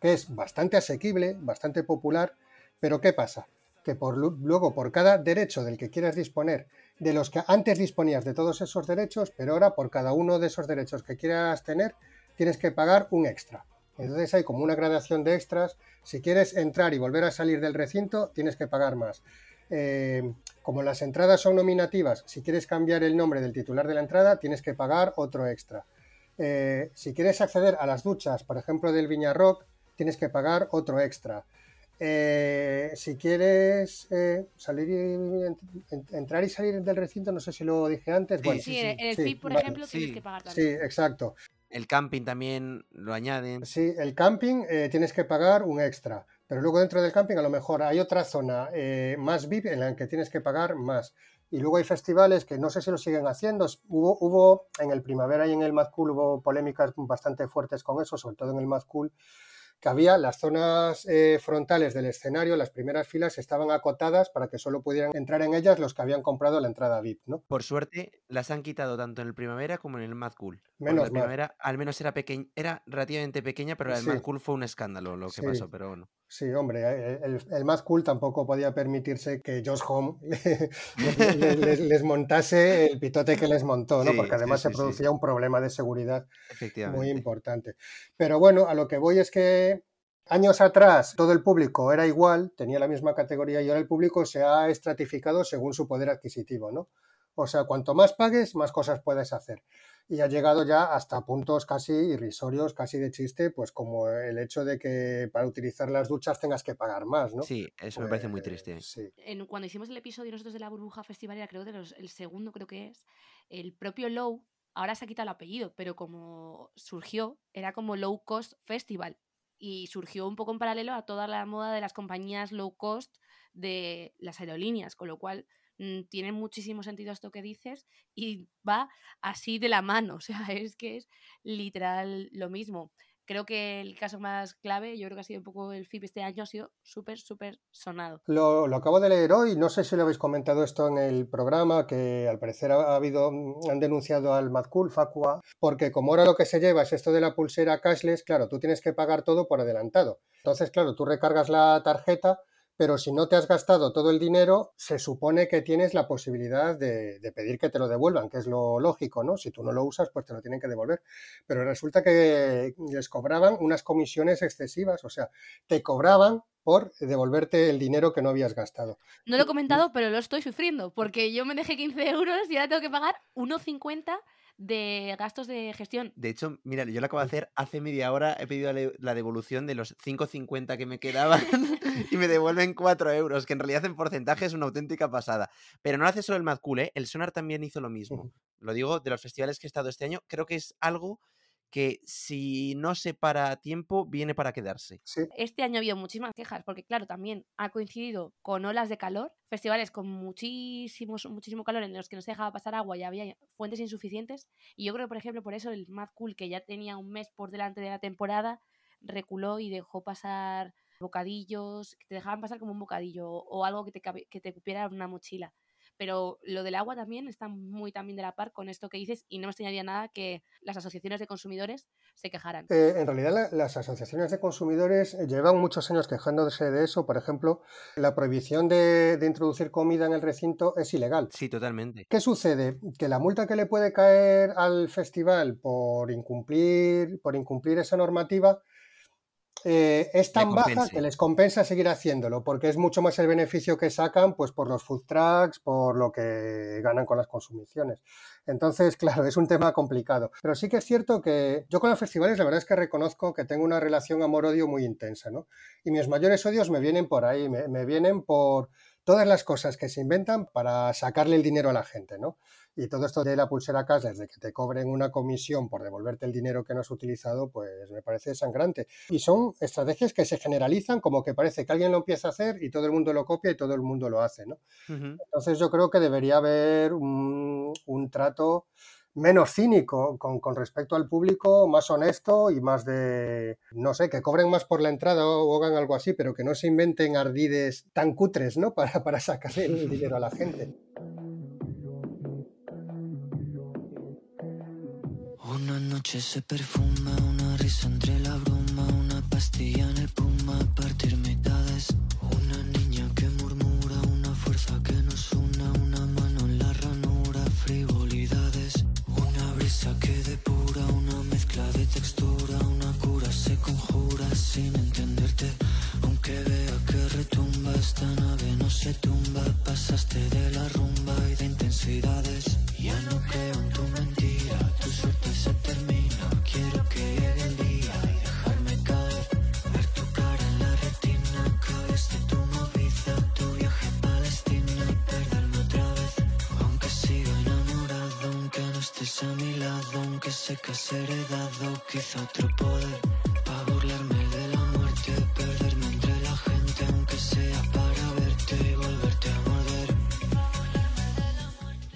S4: que es bastante asequible, bastante popular, pero ¿qué pasa? Que por, lu- luego por cada derecho del que quieras disponer, de los que antes disponías de todos esos derechos, pero ahora por cada uno de esos derechos que quieras tener, tienes que pagar un extra. Entonces hay como una gradación de extras. Si quieres entrar y volver a salir del recinto, tienes que pagar más. Eh, como las entradas son nominativas, si quieres cambiar el nombre del titular de la entrada, tienes que pagar otro extra. Eh, si quieres acceder a las duchas, por ejemplo, del Viña Rock, tienes que pagar otro extra. Eh, si quieres eh, salir y, en- en- entrar y salir del recinto, no sé si lo dije antes.
S3: Sí,
S4: bueno,
S2: Sí, en en el
S4: sí,
S2: FIP, por
S4: vale.
S2: ejemplo,
S3: Sí,
S2: tienes que pagar
S4: sí,
S2: también.
S4: exacto.
S3: El camping también lo añaden.
S4: Sí, el camping eh, tienes que pagar un extra, pero luego dentro del camping a lo mejor hay otra zona eh, más VIP en la que tienes que pagar más. Y luego hay festivales que no sé si lo siguen haciendo. Hubo, hubo en el Primavera y en el Mad Cool hubo polémicas bastante fuertes con eso, sobre todo en el Mad Cool, que había las zonas eh, frontales del escenario, las primeras filas estaban acotadas para que solo pudieran entrar en ellas los que habían comprado la entrada VIP, ¿no?
S3: Por suerte, las han quitado tanto en el Primavera como en el Mad Cool.
S4: Menos
S3: la
S4: mal.
S3: Primavera al menos era pequeña, era relativamente pequeña, pero la del
S4: Sí.
S3: Mad Cool fue un escándalo lo que
S4: Sí.
S3: pasó, pero bueno.
S4: Sí, hombre, eh, el, el más cool tampoco podía permitirse que Josh Home les, les- les- les montase el pitote que les montó, ¿no?
S3: Sí,
S4: Porque además
S3: sí,
S4: se producía un problema de seguridad muy importante. Pero bueno, a lo que voy es que años atrás todo el público era igual, tenía la misma categoría y ahora el público se ha estratificado según su poder adquisitivo, ¿no? O sea, cuanto más pagues, más cosas puedes hacer. Y ha llegado ya hasta puntos casi irrisorios, casi de chiste, pues como el hecho de que para utilizar las duchas tengas que pagar más, ¿no?
S3: Sí, eso me parece muy
S4: Pues,
S3: triste.
S4: Sí.
S2: En- cuando hicimos el episodio nosotros de la burbuja festivalera, creo de los, el segundo creo que es, el propio Low, ahora se ha quitado el apellido, pero como surgió, era como Low Cost Festival. Y surgió un poco en paralelo a toda la moda de las compañías low cost de las aerolíneas, con lo cual tiene muchísimo sentido esto que dices y va así de la mano, o sea, es que es literal lo mismo. Creo que el caso más clave, yo creo que ha sido un poco el FIP este año, ha sido súper, súper sonado.
S4: Lo, lo acabo de leer hoy, no sé si lo habéis comentado esto en el programa, que al parecer ha, ha habido, mm, han denunciado al Madcool, Facua, porque como ahora lo que se lleva es esto de la pulsera cashless, claro, tú tienes que pagar todo por adelantado. Entonces, claro, tú recargas la tarjeta, pero si no te has gastado todo el dinero, se supone que tienes la posibilidad de, de pedir que te lo devuelvan, que es lo lógico, ¿no? Si tú no lo usas, pues te lo tienen que devolver. Pero resulta que les cobraban unas comisiones excesivas, o sea, te cobraban por devolverte el dinero que no habías gastado.
S2: No lo he comentado, pero lo estoy sufriendo, porque yo me dejé 15 euros y ahora tengo que pagar 1,50 de gastos de gestión.
S3: De hecho, mira, yo lo acabo de hacer hace media hora. He pedido la- devolución de los 5,50 que me quedaban y me devuelven 4 euros, que en realidad en porcentaje es una auténtica pasada. Pero no lo hace solo el Mad Cool, ¿eh? El Sonar también hizo lo mismo. Lo digo de los festivales que he estado este año. Creo que es algo que si no se para a tiempo, viene para quedarse.
S4: Sí,
S2: Este año ha habido muchísimas quejas, porque claro, también ha coincidido con olas de calor, festivales con muchísimos, muchísimo calor en los que no se dejaba pasar agua y había fuentes insuficientes. Y yo creo, por ejemplo, por eso el Mad Cool, que ya tenía un mes por delante de la temporada, reculó y dejó pasar bocadillos, que te dejaban pasar como un bocadillo o algo que te, que te cupiera una mochila. Pero lo del agua también está muy también de la par con esto que dices y no me extrañaría nada que las asociaciones de consumidores se quejaran.
S4: Eh, en realidad la- las asociaciones de consumidores llevan muchos años quejándose de eso. Por ejemplo, la prohibición de, de introducir comida en el recinto es ilegal.
S3: Sí, totalmente.
S4: ¿Qué sucede? Que la multa que le puede caer al festival por incumplir, por incumplir esa normativa eh, es tan baja que les compensa seguir haciéndolo, porque es mucho más el beneficio que sacan pues, por los food trucks, por lo que ganan con las consumiciones. Entonces, claro, es un tema complicado. Pero sí que es cierto que yo con los festivales la verdad es que reconozco que tengo una relación amor-odio muy intensa, ¿no? Y mis mayores odios me vienen por ahí, me, me vienen por todas las cosas que se inventan para sacarle el dinero a la gente, ¿no? Y todo esto de la pulsera cash, desde que te cobren una comisión por devolverte el dinero que no has utilizado, pues me parece sangrante. Y son estrategias que se generalizan como que parece que alguien lo empieza a hacer y todo el mundo lo copia y todo el mundo lo hace, ¿no? Entonces yo creo que debería haber un, un trato menos cínico con, con respecto al público, más honesto y más de, no sé, que cobren más por la entrada o hagan algo así, pero que no se inventen ardides tan cutres, ¿no? Para, para sacarle el dinero a la gente.
S6: Una noche se perfuma, una risa entre la bruma, una pastilla quizá otro poder. Pa' burlarme de la muerte, perderme entre la gente, aunque sea para verte y volverte a morder.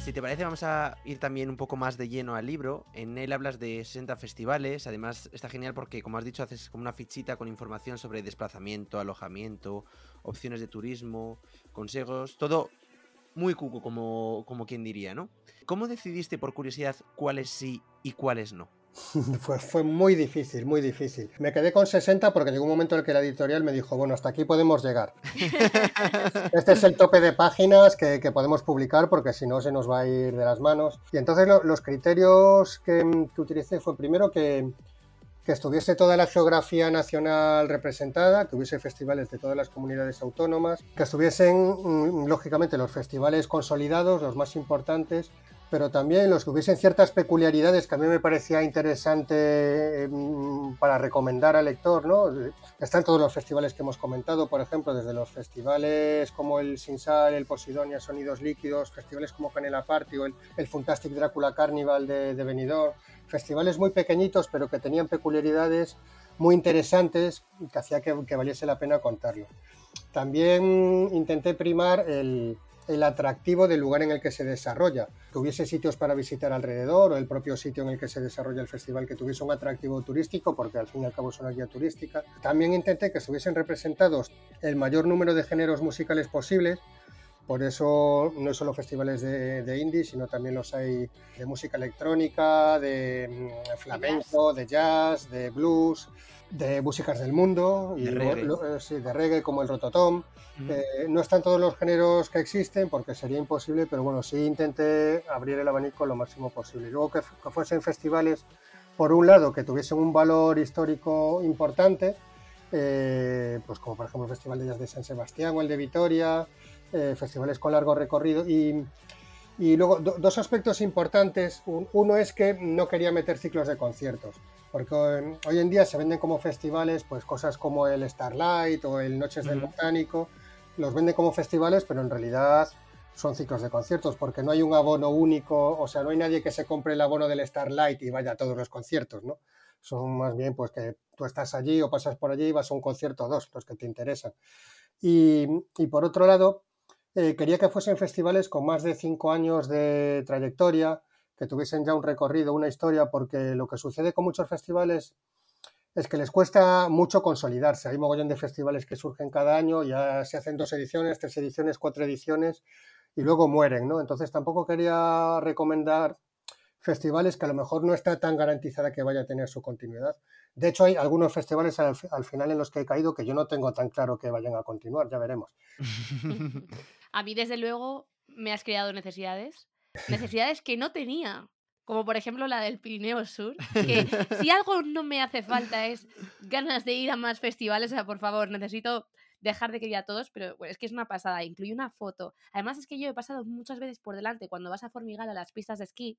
S3: Si te parece, vamos a ir también un poco más de lleno al libro. En él hablas de 60 festivales. Además, está genial porque, como has dicho, haces como una fichita con información sobre desplazamiento, alojamiento, opciones de turismo, consejos. Todo muy cuco, como, como quien diría, ¿no? ¿Cómo decidiste, por curiosidad, cuáles sí y cuáles no?
S4: Fue, fue muy difícil, muy difícil. Me quedé con 60 porque llegó un momento en el que la editorial me dijo, bueno, hasta aquí podemos llegar. Este es el tope de páginas que, que podemos publicar porque si no se nos va a ir de las manos. Y entonces lo- los criterios que, que utilicé fue primero que, que estuviese toda la geografía nacional representada, que hubiese festivales de todas las comunidades autónomas, que estuviesen, mm, lógicamente, los festivales consolidados, los más importantes, pero también los que hubiesen ciertas peculiaridades que a mí me parecía interesante mm, para recomendar al lector, ¿no? Están todos los festivales que hemos comentado, por ejemplo, desde los festivales como el Sinsal, el Posidonia, Sonidos Líquidos, festivales como Canela Party o el, el Fantastic Drácula Carnival de, de Benidorm, festivales muy pequeñitos pero que tenían peculiaridades muy interesantes que hacía que, que valiese la pena contarlo. También intenté primar el, el atractivo del lugar en el que se desarrolla, que hubiese sitios para visitar alrededor o el propio sitio en el que se desarrolla el festival que tuviese un atractivo turístico, porque al fin y al cabo es una guía turística. También intenté que estuviesen representados el mayor número de géneros musicales posibles, por eso no solo festivales de, de indie, sino también los hay de música electrónica, de mm, flamenco, de jazz, de blues, de músicas del mundo, y
S3: De
S4: luego-
S3: reggae.
S4: lo- eh, sí, de reggae como el rototom. Eh, no están todos los géneros que existen porque sería imposible, pero bueno, sí intenté abrir el abanico lo máximo posible. Y Luego que, que fuesen festivales, por un lado, que tuviesen un valor histórico importante, eh, pues como por ejemplo el Festival de Jazz de San Sebastián o el de Vitoria, eh, festivales con largo recorrido. Y, y luego do- dos aspectos importantes. Un- uno es que no quería meter ciclos de conciertos, porque hoy en día se venden como festivales pues cosas como el Starlight o el Noches del. Botánico. Los venden como festivales, pero en realidad son ciclos de conciertos, porque no hay un abono único, o sea, no hay nadie que se compre el abono del Starlight y vaya a todos los conciertos, ¿no? Son más bien pues que tú estás allí o pasas por allí y vas a un concierto o dos, los que te interesan. Y, por otro lado, eh, quería que fuesen festivales con más de cinco años de trayectoria, que tuviesen ya un recorrido, una historia, porque lo que sucede con muchos festivales es que les cuesta mucho consolidarse. Hay mogollón de festivales que surgen cada año, ya se hacen dos ediciones, tres ediciones, cuatro ediciones y luego mueren, ¿no? Entonces tampoco quería recomendar festivales que a lo mejor no está tan garantizada que vaya a tener su continuidad. De hecho, hay algunos festivales al, al final en los que he caído que yo no tengo tan claro que vayan a continuar, ya veremos.
S2: A mí, desde luego, me has creado necesidades. Necesidades que no tenía. Como por ejemplo la del Pirineo Sur. Que si algo no me hace falta es ganas de ir a más festivales. O sea, por favor, necesito dejar de querer a todos, pero bueno, es que es una pasada. Incluye una foto. Además, es que yo he pasado muchas veces por delante cuando vas a Formigal a las pistas de esquí.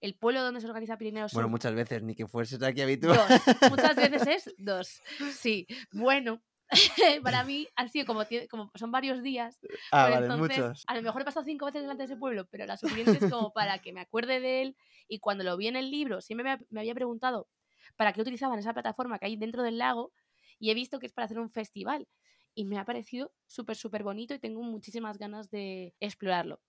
S2: El pueblo donde se organiza Pirineo Sur.
S3: Bueno, muchas veces, ni que fueses aquí habitual.
S2: Dos. Muchas veces es dos. Sí. Bueno, para mí han sido como, como son varios días.
S3: Ah,
S2: pues
S3: vale,
S2: entonces,
S3: muchos.
S2: a lo mejor he pasado cinco veces delante de ese pueblo, pero las suficientes como para que me acuerde de él. Y cuando lo vi en el libro, siempre me, me había preguntado para qué utilizaban esa plataforma que hay dentro del lago y he visto que es para hacer un festival. Y me ha parecido súper, súper bonito y tengo muchísimas ganas de explorarlo.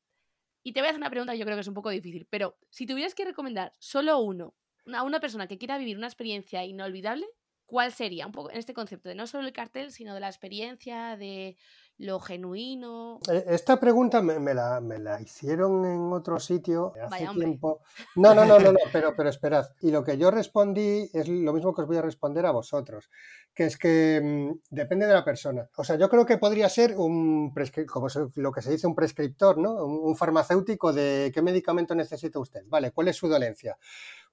S2: Y te voy a hacer una pregunta que yo creo que es un poco difícil, pero si tuvieras que recomendar solo uno a una persona que quiera vivir una experiencia inolvidable, ¿cuál sería? Un poco en este concepto de no solo el cartel, sino de la experiencia, de lo genuino.
S4: Eh, Esta pregunta me, me la, me la hicieron en otro sitio hace
S2: Vaya,
S4: tiempo. No, no, no, no, no, pero, pero esperad. Y lo que yo respondí es lo mismo que os voy a responder a vosotros, que es que mm, depende de la persona. O sea, yo creo que podría ser un, como lo que se dice un prescriptor, ¿no? Un, un farmacéutico de qué medicamento necesita usted. Vale, ¿cuál es su dolencia?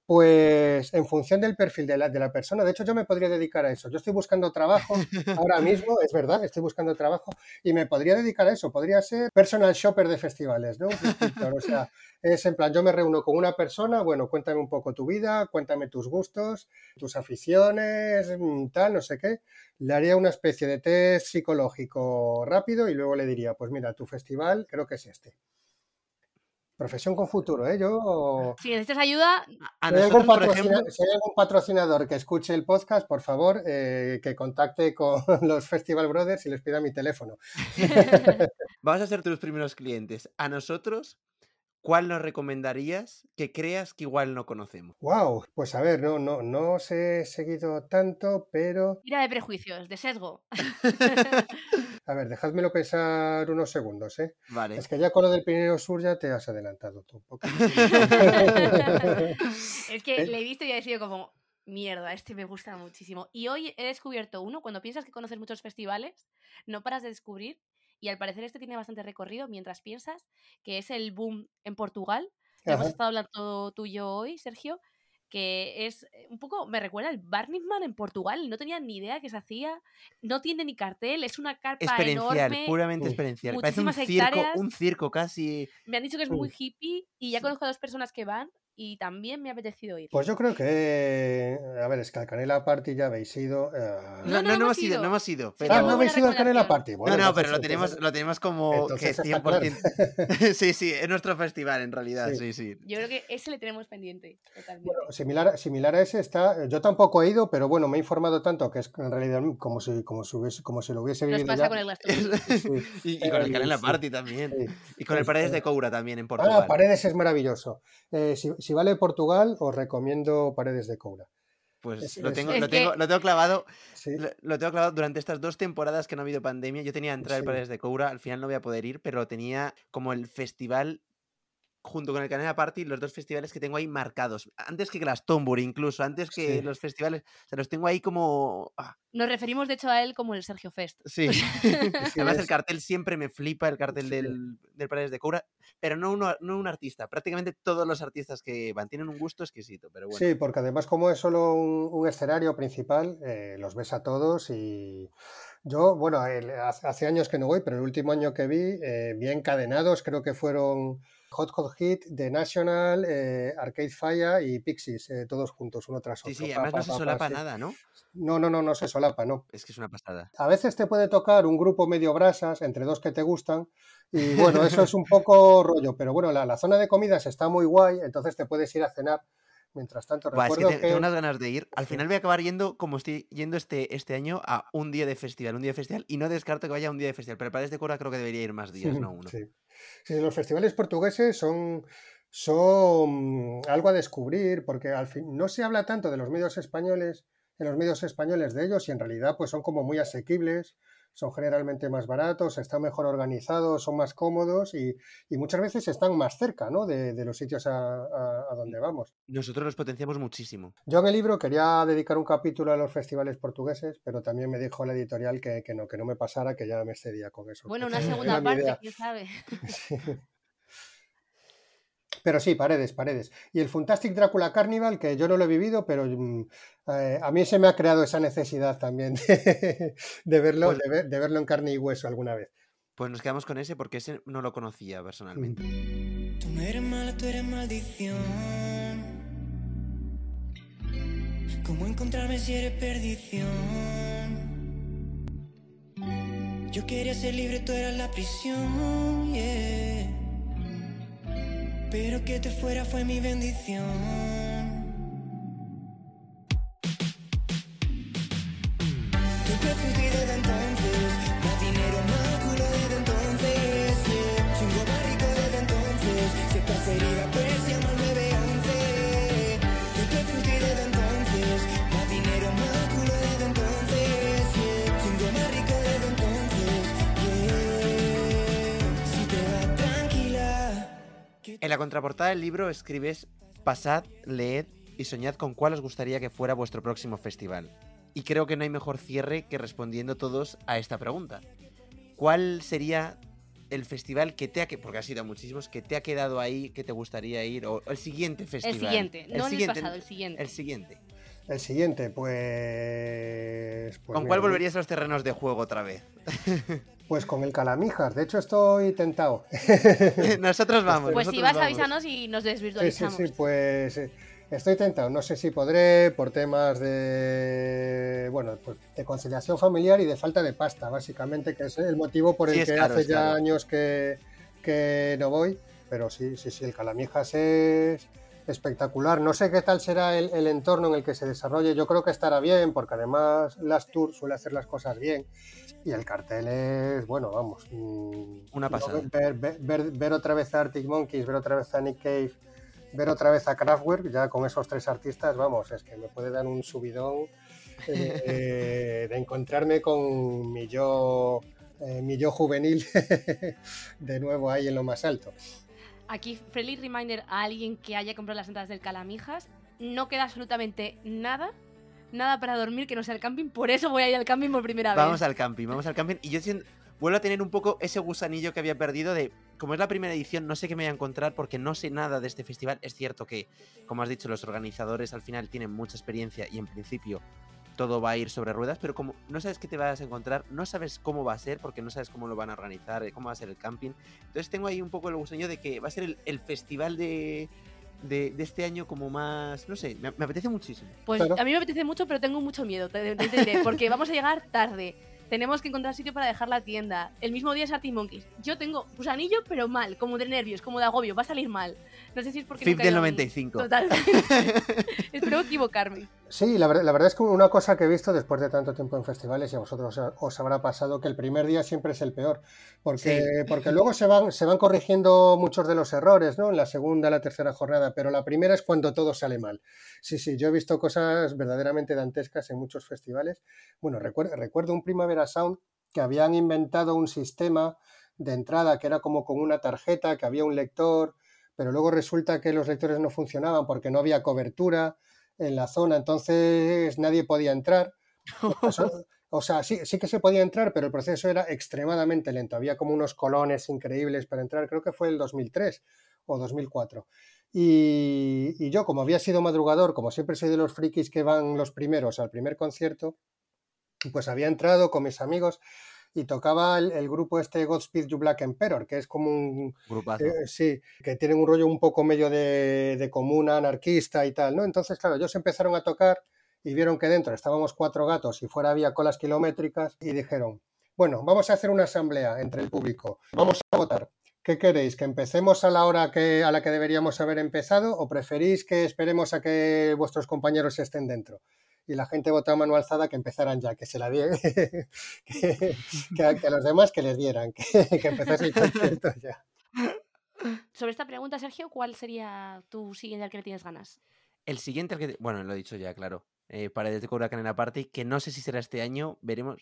S4: Pues en función del perfil de la, de la persona, de hecho yo me podría dedicar a eso. Yo estoy buscando trabajo ahora mismo, es verdad, estoy buscando trabajo y me podría dedicar a eso. Podría ser personal shopper de festivales, ¿no? Un o sea, es en plan, yo me reúno con una persona, bueno, cuéntame un poco tu vida, cuéntame tus gustos, tus aficiones, mm, tal, no sé qué. Le haría una especie de test psicológico rápido y luego le diría, pues mira, tu festival creo que es este. Profesión con futuro, ¿eh? Yo...
S2: Si necesitas ayuda,
S3: A
S4: Si hay, algún
S3: nosotros, por
S4: patrocina-
S3: ejemplo,
S4: si hay algún patrocinador que escuche el podcast, por favor, eh, que contacte con los Festival Brothers y les pida mi teléfono.
S3: vamos a ser tus primeros clientes. A nosotros, ¿cuál nos recomendarías que creas que igual no conocemos?
S4: Wow, pues a ver, no, no, no os he seguido tanto, pero
S2: tira de prejuicios, de sesgo.
S4: a ver, dejádmelo pensar unos segundos, ¿eh?
S3: Vale.
S4: Es que ya con lo del Pirineo Sur ya te has adelantado tú un poco.
S2: es que
S4: Eh.
S2: le he visto y he sido como, mierda, este me gusta muchísimo. Y hoy he descubierto uno, cuando piensas que conoces muchos festivales, no paras de descubrir, y al parecer este tiene bastante recorrido mientras piensas, que es el boom en Portugal. Lo hemos estado hablando tú y yo hoy, Sergio, que es eh, un poco, me recuerda al Burning Man en Portugal, y no tenía ni idea que se hacía, no tiene ni cartel, es una carpa
S3: Experiencial,
S2: enorme.
S3: puramente experiencial. Parece un circo, un circo casi.
S2: Me han dicho que es muy hippie y ya
S3: Sí.
S2: conozco a dos personas que van y también me ha apetecido ir.
S4: Pues yo creo que, a ver, es que al Canela Party ya habéis ido. eh,
S2: No,
S3: No, no,
S2: no
S3: no
S2: hemos
S3: ido,
S2: ido.
S3: no hemos ido. Pero...
S4: Ah, no habéis ido al Canela. Party.
S3: No,
S4: Bueno,
S3: no,
S4: entonces-
S3: pero lo tenemos, lo tenemos como que
S4: está
S3: 100%. sí, sí, es nuestro festival en realidad,
S4: Sí.
S3: sí, sí.
S2: Yo creo que ese le tenemos pendiente, totalmente.
S4: Bueno, similar, similar a ese está. Yo tampoco he ido, pero bueno, me he informado tanto que es en realidad como si, como si, hubiese, como si lo hubiese
S2: Nos
S4: vivido
S2: pasa
S4: ya.
S2: con el Glastonbury.
S4: Sí.
S3: y, y con el Canela
S4: sí.
S3: Party también.
S4: Sí.
S3: Y con el Paredes de Coura también en Portugal.
S4: Ah, Paredes es maravilloso. Eh, si, si vale Portugal, os recomiendo Paredes de Coura.
S3: Pues
S4: es-
S3: lo tengo,
S2: Es
S3: lo tengo, lo tengo clavado.
S4: Sí.
S3: Lo, lo tengo clavado durante estas dos temporadas que no ha habido pandemia. Yo tenía entrada al
S4: Sí.
S3: Paredes de Coura, al final no voy a poder ir, pero lo tenía como el festival junto con el Canela Party, los dos festivales que tengo ahí marcados. Antes que Glastonbury, incluso, antes que
S4: Sí.
S3: los festivales. O sea, los tengo ahí como. ah,
S2: Nos referimos de hecho a él como el Sergio Fest.
S3: sí. Además, el cartel siempre me flipa, el cartel
S4: Sí.
S3: del, del Paredes de Coura, pero no, uno, no un artista. Prácticamente todos los artistas que van tienen un gusto exquisito, pero bueno.
S4: Sí, porque además como es solo un, un escenario principal, eh, los ves a todos y yo, bueno, el- hace años que no voy, pero el último año que vi, eh, vi encadenados, creo que fueron Hot Hot Hit, The National, eh, Arcade Fire y Pixies, eh, todos juntos, uno tras
S3: Sí,
S4: otro.
S3: sí,
S4: pa,
S3: además
S4: pa,
S3: no se
S4: pa, pa,
S3: solapa
S4: sí.
S3: nada, ¿no?
S4: No, no, no, no se solapa, no.
S3: Es que es una pasada.
S4: A veces te puede tocar un grupo medio brasas entre dos que te gustan y bueno, eso es un poco rollo, pero bueno, la, la zona de comidas está muy guay, entonces te puedes ir a cenar Mientras tanto,
S3: Buah, es que
S4: recuerdo
S3: te-
S4: que...
S3: tengo unas ganas de ir. Al final voy a acabar yendo como estoy yendo este, este año a un día de festival, un día de festival, y no descarto que vaya a un día de festival, pero para este cura creo que debería ir más días, no uno.
S4: Sí. Sí, los festivales portugueses son, son algo a descubrir, porque al fin no se habla tanto de los medios españoles, en los medios españoles de ellos, y en realidad pues son como muy asequibles, son generalmente más baratos, están mejor organizados, son más cómodos y, y muchas veces están más cerca ¿no? de, de los sitios a, a- a donde vamos.
S3: Nosotros los potenciamos muchísimo.
S4: Yo en el libro quería dedicar un capítulo a los festivales portugueses, pero también me dijo la editorial que, que no, que no me pasara, que ya me excedía con eso.
S2: Bueno, una segunda parte, quién sabe.
S4: Sí. Pero sí, paredes, paredes. Y el Fantastic Drácula Carnival, que yo no lo he vivido, pero mm, eh, a mí se me ha creado esa necesidad también de, de verlo,
S3: Pues-
S4: de, ver- de verlo en carne y hueso alguna vez.
S3: Pues nos quedamos con ese porque ese no lo conocía personalmente.
S6: Tú no eres mala, tú eres maldición. ¿Cómo encontrarme si eres perdición? Yo quería ser libre, tú eras la prisión, yeah. Pero que te fuera fue mi bendición. Tú te fuiste desde entonces,
S3: En la contraportada del libro escribes Pasad, leed y soñad con cuál os gustaría que fuera vuestro próximo festival. Y creo que no hay mejor cierre que respondiendo todos a esta pregunta. ¿Cuál sería el festival que te ha que porque has ido a muchísimos que te ha quedado ahí que te gustaría ir o el siguiente festival?
S2: El siguiente, no en el
S3: siguiente,
S2: pasado, el siguiente.
S3: El siguiente.
S4: El siguiente, pues. pues
S3: ¿Con
S4: mira,
S3: cuál volverías a los terrenos de juego otra vez?
S4: Pues con el Calamijas. De hecho, estoy tentado.
S3: nosotros vamos.
S2: Pues si vas,
S3: vamos.
S2: avísanos y nos
S4: Sí, sí,
S2: desvirtualizamos.
S4: sí, pues eh, estoy tentado. No sé si podré por temas de bueno, pues de conciliación familiar y de falta de pasta, básicamente, que es el motivo por el
S3: Sí,
S4: que
S3: caro,
S4: hace ya
S3: caro.
S4: años que, que no voy. Pero sí, sí, sí, el Calamijas es espectacular. No sé qué tal será el, el entorno en el que se desarrolle. Yo creo que estará bien, porque además las tours suele hacer las cosas bien. Y el cartel es, bueno, vamos. mm,
S3: Una pasada.
S4: Ver, ver- ver- ver otra vez a Arctic Monkeys, ver otra vez a Nick Cave, ver otra vez a Kraftwerk, ya con esos tres artistas, vamos, es que me puede dar un subidón eh, de encontrarme con mi yo, eh, mi yo juvenil de nuevo ahí en lo más alto.
S2: Aquí, friendly reminder a alguien que haya comprado las entradas del Calamijas, no queda absolutamente nada, nada para dormir que no sea el camping, por eso voy a ir al camping por primera
S3: Vamos
S2: vez.
S3: al camping, vamos al camping. Y yo siento- vuelvo a tener un poco ese gusanillo que había perdido de, como es la primera edición, no sé qué me voy a encontrar porque no sé nada de este festival. Es cierto que, como has dicho, los organizadores al final tienen mucha experiencia y en principio todo va a ir sobre ruedas, pero como no sabes qué te vas a encontrar, no sabes cómo va a ser porque no sabes cómo lo van a organizar, cómo va a ser el camping. Entonces tengo ahí un poco el gusanillo de que va a ser el festival de, de, de este año como más, no sé, me, me apetece muchísimo.
S2: Pues
S4: Claro.
S2: a mí me apetece mucho, pero tengo mucho miedo, te, te- te diré, porque vamos a llegar tarde. Tenemos que encontrar sitio para dejar la tienda. El mismo día es Arctic Monkeys. Yo tengo gusanillo, pero mal, como de nervios, como de agobio. Va a salir mal. No sé si es porque. He
S3: del
S2: ido a un-
S3: 95.
S2: Totalmente. Espero equivocarme.
S4: Sí, la, ver- la verdad es que una cosa que he visto después de tanto tiempo en festivales y a vosotros os, os habrá pasado que el primer día siempre es el peor, porque, porque luego se van, se van corrigiendo muchos de los errores, ¿no? En la segunda, la tercera jornada, pero la primera es cuando todo sale mal. Sí, sí, yo he visto cosas verdaderamente dantescas en muchos festivales. Bueno, recuerdo, recuerdo un Primavera Sound que habían inventado un sistema de entrada que era como con una tarjeta, que había un lector, pero luego resulta que los lectores no funcionaban porque no había cobertura en la zona, entonces nadie podía entrar. O sea, sí, sí que se podía entrar, pero el proceso era extremadamente lento. Había como unos colones increíbles para entrar, creo que fue el 2003 o 2004. Y, y yo, como había sido madrugador, como siempre soy de los frikis que van los primeros al primer concierto, pues había entrado con mis amigos y tocaba el, el grupo este Godspeed You Black Emperor, que es como un,
S3: Grupazo.
S4: eh, sí, que tienen un rollo un poco medio de, de comuna anarquista y tal, ¿no? Entonces, claro, ellos empezaron a tocar y vieron que dentro estábamos cuatro gatos y fuera había colas kilométricas y dijeron, bueno, vamos a hacer una asamblea entre el público, vamos a votar. ¿Qué ¿Qué queréis? ¿Que empecemos a la hora que, a la que deberíamos haber empezado o preferís que esperemos a que vuestros compañeros estén dentro? Y la gente vota a mano alzada que empezaran ya, que se la dieran, que, que, a, que a los demás que les dieran, que, que empezase el concierto ya.
S2: Sobre esta pregunta, Sergio, ¿cuál sería tu siguiente al que le tienes ganas?
S3: El siguiente, al que, bueno, lo he dicho ya, claro. Eh, Paredes de Cobra Canela Party, que no sé si será este año, veremos.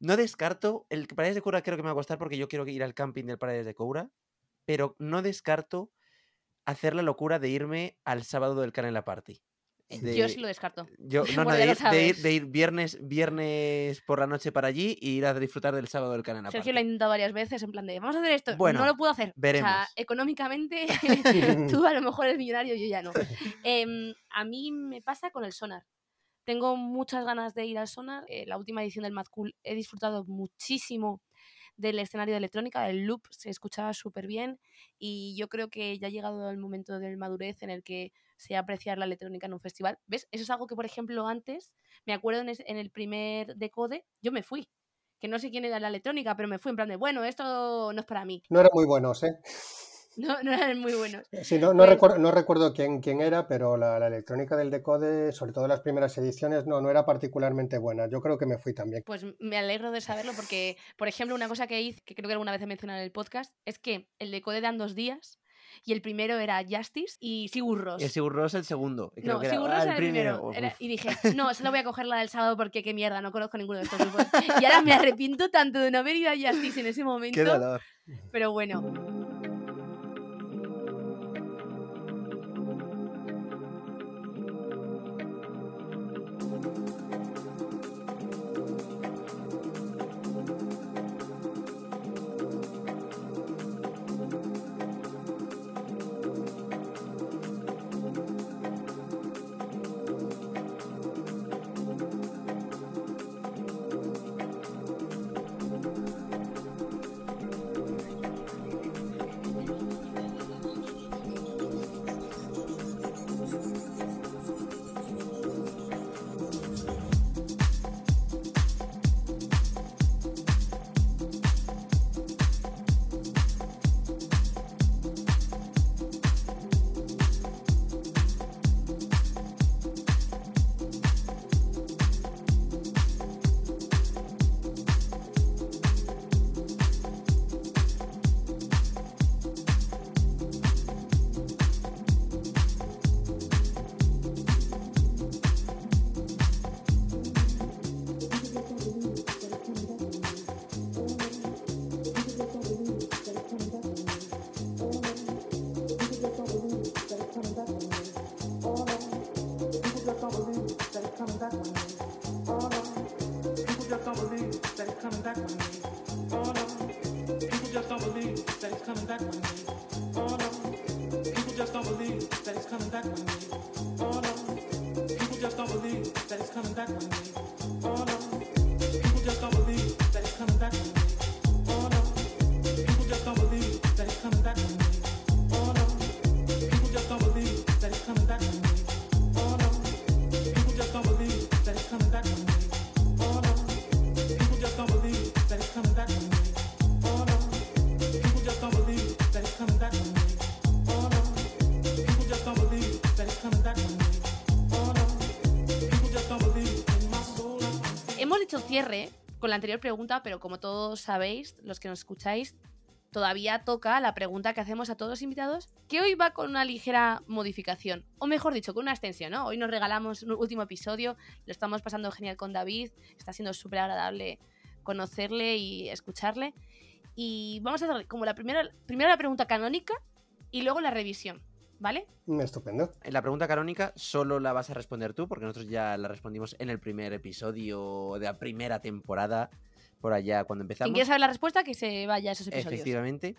S3: No descarto, el Paredes de Cobra creo que me va a costar porque yo quiero ir al camping del Paredes de Cobra, pero no descarto hacer la locura de irme al sábado del Canela Party. De-
S2: Yo sí lo descarto.
S3: yo- no, no, de, ir, de ir- de ir viernes, viernes por la noche para allí y ir a disfrutar del sábado del Canela
S2: Sergio lo ha intentado varias veces en plan de, vamos a hacer esto.
S3: Bueno,
S2: no lo puedo hacer. O
S3: veremos.
S2: sea, económicamente, tú a lo mejor eres millonario, yo ya no. Em, a mí me pasa con el sonar. Tengo muchas ganas de ir al sonar. Eh, la última edición del Mad Cool he disfrutado muchísimo del escenario de electrónica, el loop se escuchaba súper bien y yo creo que ya ha llegado el momento de madurez en el que sé apreciar la electrónica en un festival. ¿Ves? Eso es algo que, por ejemplo, antes, me acuerdo en, es- en el primer Decode, yo me fui. Que no sé quién era la electrónica, pero me fui en plan de, bueno, esto no es para mí.
S4: No eran muy buenos, ¿eh?
S2: No, no eran muy buenos.
S4: Sí, no, no, recuerdo, no recuerdo quién, quién era, pero la, la electrónica del Decode, sobre todo las primeras ediciones, no, no era particularmente buena. Yo creo que me fui también.
S2: Pues me alegro de saberlo porque, por ejemplo, una cosa que hice, que creo que alguna vez he mencionado en el podcast, es que el Decode dan dos días y el primero era Justice y Sigur Rós.
S3: Y el Sigur Rós el segundo. creo
S2: No,
S3: que
S2: Sigur
S3: ah, el
S2: era el primero. Era- y dije, no, solo voy a coger la del sábado porque qué mierda, no conozco ninguno de estos grupos. Y ahora me arrepiento tanto de no haber ido a Justice en ese momento.
S3: Qué dolor.
S2: Pero bueno. Con la anterior pregunta, pero como todos sabéis, los que nos escucháis, todavía toca la pregunta que hacemos a todos los invitados, que hoy va con una ligera modificación, o mejor dicho, con una extensión. Hoy nos regalamos un último episodio, lo estamos pasando genial con David, está siendo súper agradable conocerle y escucharle. Y vamos a hacer como la primera, primero la pregunta canónica y luego la revisión, ¿vale?
S4: Estupendo.
S3: En La pregunta canónica solo la vas a responder tú, porque nosotros ya la respondimos en el primer episodio de la primera temporada, por allá cuando
S2: Quien
S3: empezamos.
S2: quiera saber la respuesta, que se vaya a esos episodios.
S3: Efectivamente.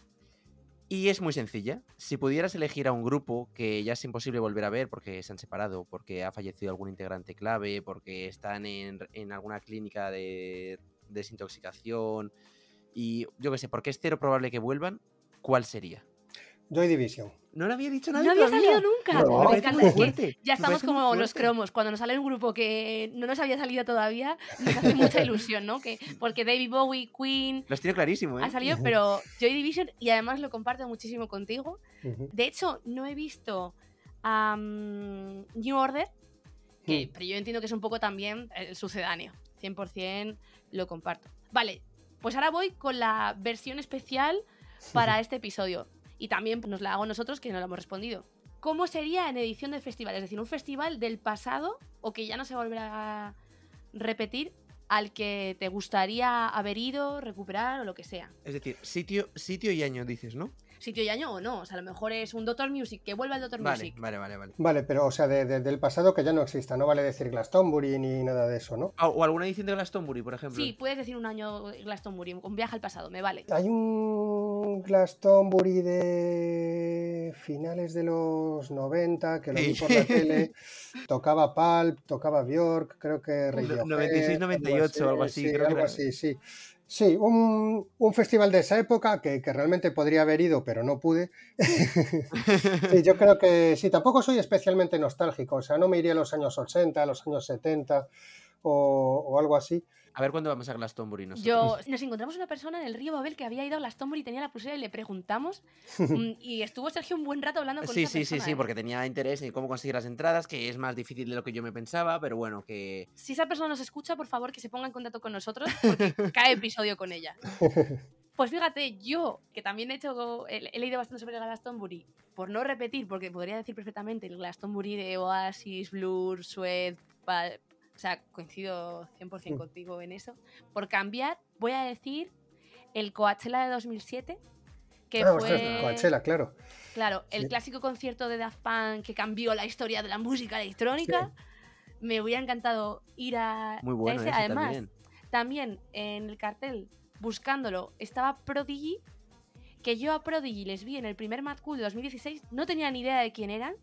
S3: Y es muy sencilla. Si pudieras elegir a un grupo que ya es imposible volver a ver porque se han separado, porque ha fallecido algún integrante clave, porque están en, en alguna clínica de desintoxicación y yo qué sé, porque es cero probable que vuelvan, ¿cuál sería?
S4: Joy Division.
S3: No lo había dicho nadie
S2: No había
S3: todavía.
S2: salido nunca.
S4: No.
S3: Me
S2: Me
S3: parece
S2: encanta,
S3: muy
S2: es que
S3: fuerte,
S2: ya estamos como los cromos. Cuando nos sale un grupo que no nos había salido todavía, nos hace mucha ilusión, ¿no? Que, porque David Bowie, Queen,
S3: Lo estoy clarísimo, ¿eh?
S2: ha salido, pero Joy Division, y además lo comparto muchísimo contigo. De hecho, no he visto am, New Order, que,
S4: Mm.
S2: pero yo entiendo que es un poco también el sucedáneo. 100% lo comparto. Vale, pues ahora voy con la versión especial para este episodio. Y también nos la hago nosotros que no lo hemos respondido. ¿Cómo sería en edición de festival? Es decir, un festival del pasado o que ya no se volverá a repetir al que te gustaría haber ido, recuperar o lo que sea.
S3: Es decir, sitio, sitio y año dices, ¿no?
S2: Sitio y año o no. O sea, a lo mejor es un Doctor Music, que vuelva el Doctor
S3: Vale,
S2: Music.
S3: vale, vale, vale.
S4: Vale, pero o sea, de- de- del pasado que ya no exista, no vale decir Glastonbury ni nada de eso, ¿no?
S3: Ah, O alguna edición de Glastonbury, por ejemplo.
S2: Sí, puedes decir un año Glastonbury, un viaje al pasado, me vale.
S4: Hay un Glastonbury de finales de los 90 que lo vi por la tele. Tocaba Pulp, tocaba Bjork, creo que Radiohead,
S3: 96, 98, algo así,
S4: sí,
S3: creo que
S4: algo
S3: era.
S4: así, sí. Sí, un, un festival de esa época que, realmente podría haber ido, pero no pude. Sí, yo creo que sí, tampoco soy especialmente nostálgico, o sea, no me iría a los años 80, a los años 70 o, o algo así.
S3: A ver cuándo vamos a Glastonbury nosotros.
S2: Yo, nos encontramos una persona en el río Babel que había ido a Glastonbury y tenía la pulsera y le preguntamos. mm, y estuvo Sergio un buen rato hablando con
S3: Sí,
S2: esa
S3: sí, sí,
S2: persona,
S3: sí,
S2: ¿eh?
S3: porque tenía interés en cómo conseguir las entradas, que es más difícil de lo que yo me pensaba, pero bueno, que...
S2: Si esa persona nos escucha, por favor, que se ponga en contacto con nosotros, porque cada episodio con ella. Pues fíjate, yo, que también he hecho, he, leído bastante sobre el Glastonbury, por no repetir, porque podría decir perfectamente el Glastonbury de Oasis, Blur, pa- o sea, coincido 100%
S4: Mm.
S2: contigo en eso. Por cambiar, voy a decir el Coachella de 2007, que
S4: Ah,
S2: fue...
S4: ostras, Coachella, claro.
S2: Claro, el
S4: Sí.
S2: clásico concierto de Daft Punk que cambió la historia de la música electrónica. Me hubiera encantado ir a
S3: Muy bueno
S2: ese.
S3: ese
S2: Además,
S3: también.
S2: también en el cartel, buscándolo, estaba Prodigy. Que yo a Prodigy les vi en el primer Mad Cool de 2016. No tenía ni idea de quién eran.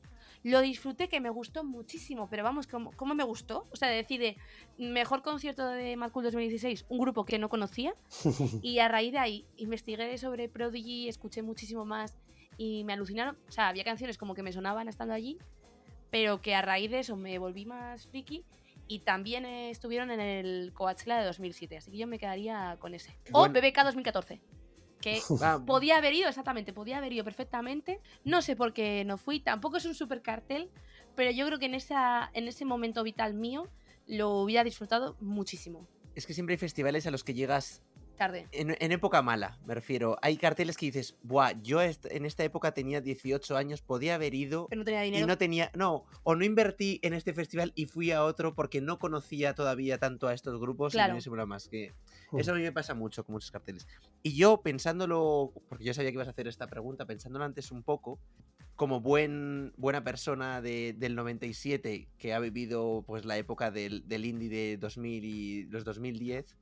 S2: Lo disfruté, que me gustó muchísimo. Pero vamos, ¿cómo, cómo me gustó? O sea, de decir, de mejor concierto de Mad Cool 2016, un grupo que no conocía. Y a raíz de ahí investigué sobre Prodigy, escuché muchísimo más y me alucinaron. O sea, había canciones como que me sonaban estando allí, pero que a raíz de eso me volví más friki. Y también estuvieron en el Coachella de 2007, así que yo me quedaría con ese. O
S3: Bueno.
S2: BBK 2014, que podía haber ido, exactamente, podía haber ido perfectamente. No sé por qué no fui, tampoco es un super cartel, pero yo creo que en, esa, en ese momento vital mío lo hubiera disfrutado muchísimo.
S3: es que siempre hay festivales a los que llegas
S2: Tarde.
S3: en, en época mala, me refiero. Hay carteles que dices, buah, yo est- en esta época tenía 18 años, podía haber ido
S2: Pero no tenía
S3: y
S2: dinero.
S3: no tenía, no, o no invertí en este festival y fui a otro porque no conocía todavía tanto a estos grupos y
S2: Claro.
S3: me hubiese molado más. Que
S4: Mm.
S3: eso a mí me pasa mucho con muchos carteles. Y yo pensándolo, porque yo sabía que ibas a hacer esta pregunta, pensándolo antes un poco, como buen, buena persona de- del 97 que ha vivido pues la época del, del indie de 2000 y los 2010,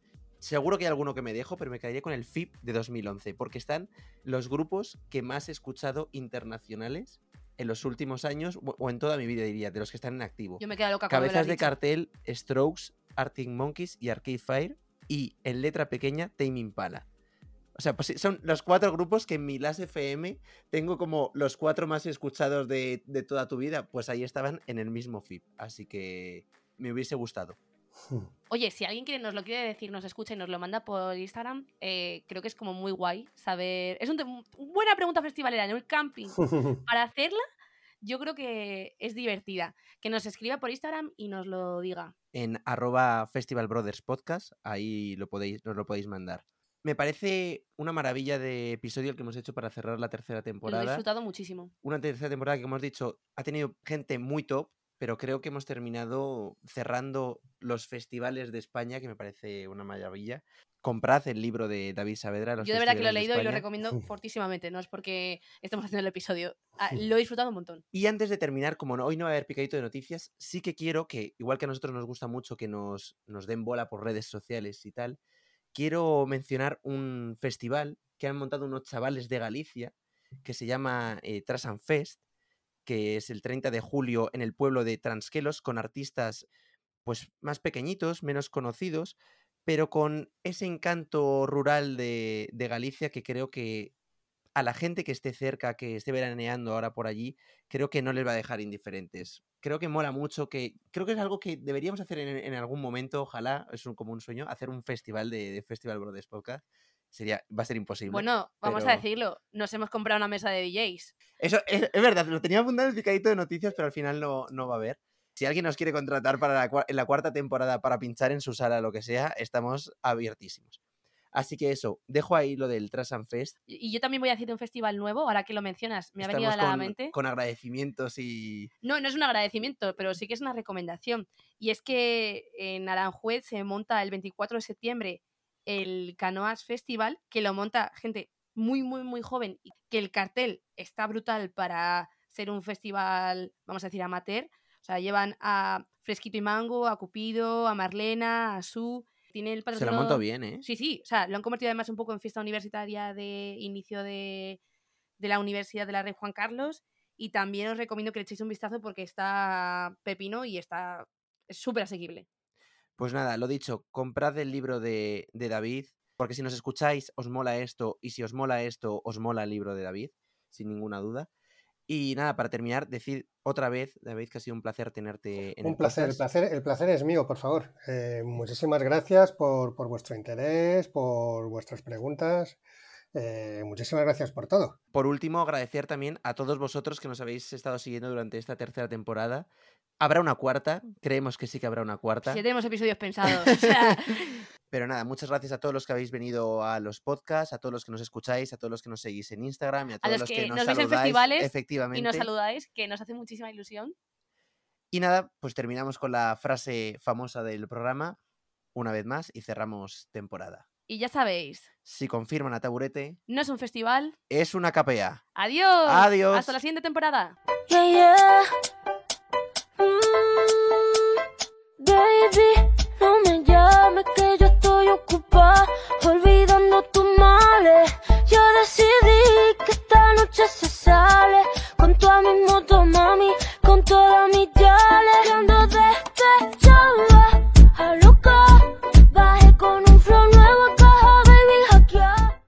S3: seguro que hay alguno que me dejo, pero me quedaría con el FIP de 2011, porque están los grupos que más he escuchado internacionales en los últimos años, o- en toda mi vida diría, de los que están en activo.
S2: Yo me quedo loca
S3: Cabezas de
S2: dicho.
S3: cartel, Strokes, Arctic Monkeys y Arcade Fire. Y en letra pequeña, Tame Impala. O sea, pues son los cuatro grupos que en mi Las FM tengo como los cuatro más escuchados de, de toda tu vida. Pues ahí estaban en el mismo FIP. Así que me hubiese gustado.
S2: Oye, si alguien quiere, nos lo quiere decir, nos escucha y nos lo manda por Instagram, eh, creo que es como muy guay saber. Es una buena pregunta festivalera en el camping. Para hacerla, yo creo que es divertida. Que nos escriba por Instagram y nos lo diga.
S3: En arroba Festival Brothers Podcast, ahí lo podéis, nos lo podéis mandar. Me parece una maravilla de episodio el que hemos hecho para cerrar la tercera
S2: Lo he
S3: temporada.
S2: disfrutado muchísimo.
S3: una tercera temporada que hemos dicho ha tenido gente muy top, pero creo que hemos terminado cerrando los festivales de España, que me parece una maravilla. Comprad el libro de David Saavedra. Los
S2: Yo de verdad que lo he leído y lo recomiendo fortísimamente. No es porque estemos haciendo el episodio. Ah, Lo he disfrutado un montón.
S3: Y antes de terminar, como hoy no va a haber picadito de noticias, sí que quiero que, igual que a nosotros nos gusta mucho que nos, nos den bola por redes sociales y tal, quiero mencionar un festival que han montado unos chavales de Galicia que se llama eh, Trasan Fest, que es el 30 de julio en el pueblo de Transquelos con artistas pues más pequeñitos, menos conocidos, pero con ese encanto rural de, Galicia que creo que a la gente que esté cerca, que esté veraneando ahora por allí, creo que no les va a dejar indiferentes. Creo que mola mucho, que creo que es algo que deberíamos hacer en, en algún momento, ojalá, es un, como un sueño, hacer un festival de, de Festival Brothers Podcast. Sería, va a ser imposible.
S2: Bueno, vamos a
S3: pero-
S2: decirlo. Nos hemos comprado una mesa de DJs.
S3: Eso es, es verdad, lo tenía apuntado en el picadito de noticias, pero al final no, no va a haber. Si alguien nos quiere contratar para la, en la cuarta temporada para pinchar en su sala, lo que sea, estamos abiertísimos. Así que eso, dejo ahí lo del Trash and Fest.
S2: Y yo también voy a decir un festival nuevo, ahora que lo mencionas, me ha venido a
S3: Estamos
S2: la
S3: con,
S2: mente.
S3: con agradecimientos y...
S2: No, no es un agradecimiento, pero sí que es una recomendación. Y es que en Aranjuez se monta el 24 de septiembre el Canoas Festival, que lo monta gente muy, muy, muy joven, y que el cartel está brutal para ser un festival, vamos a decir, amateur. O sea, llevan a Fresquito y Mango, a Cupido, a Marlena, a Su. Tiene el
S3: Se lo montó bien, ¿eh?
S2: Sí, sí, o sea, lo han convertido además un poco en fiesta universitaria de inicio de, de la Universidad de la Rey Juan Carlos. Y también os recomiendo que le echéis un vistazo porque está pepino y está es súper asequible.
S3: Pues nada, lo dicho, comprad el libro de, de David, porque si nos escucháis os mola esto, y si os mola esto, os mola el libro de David, sin ninguna duda. Y nada, para terminar, decir otra vez, David, que ha sido un placer tenerte en
S4: Un
S3: el
S4: placer, el placer, el placer es mío, por favor. Eh, muchísimas gracias por, por vuestro interés, por vuestras preguntas. Eh, muchísimas gracias por todo.
S3: Por último, agradecer también a todos vosotros que nos habéis estado siguiendo durante esta tercera temporada. Habrá una cuarta, creemos que sí que habrá una cuarta.
S2: Si ya tenemos episodios pensados. o sea,
S3: Pero nada, muchas gracias a todos los que habéis venido a los podcasts, a todos los que nos escucháis, a todos los que nos seguís en Instagram y a todos
S2: los
S3: que,
S2: que
S3: nos,
S2: nos veis en
S3: saludáis,
S2: festivales y
S3: efectivamente.
S2: nos saludáis, que nos hace muchísima ilusión.
S3: Y nada, pues terminamos con la frase famosa del programa, una vez más, y cerramos temporada.
S2: Y ya sabéis.
S3: Si confirman a Taburete.
S2: No es un festival.
S3: Es una capea.
S2: Adiós.
S3: Adiós.
S2: Hasta la siguiente temporada.
S7: Yeah, yeah. Mm, baby, no me llames que yo estoy ocupada olvidando tus males. Yo decidí que esta noche se sale con tu mismo moto, mami, con toda mi yale. Ando despechada.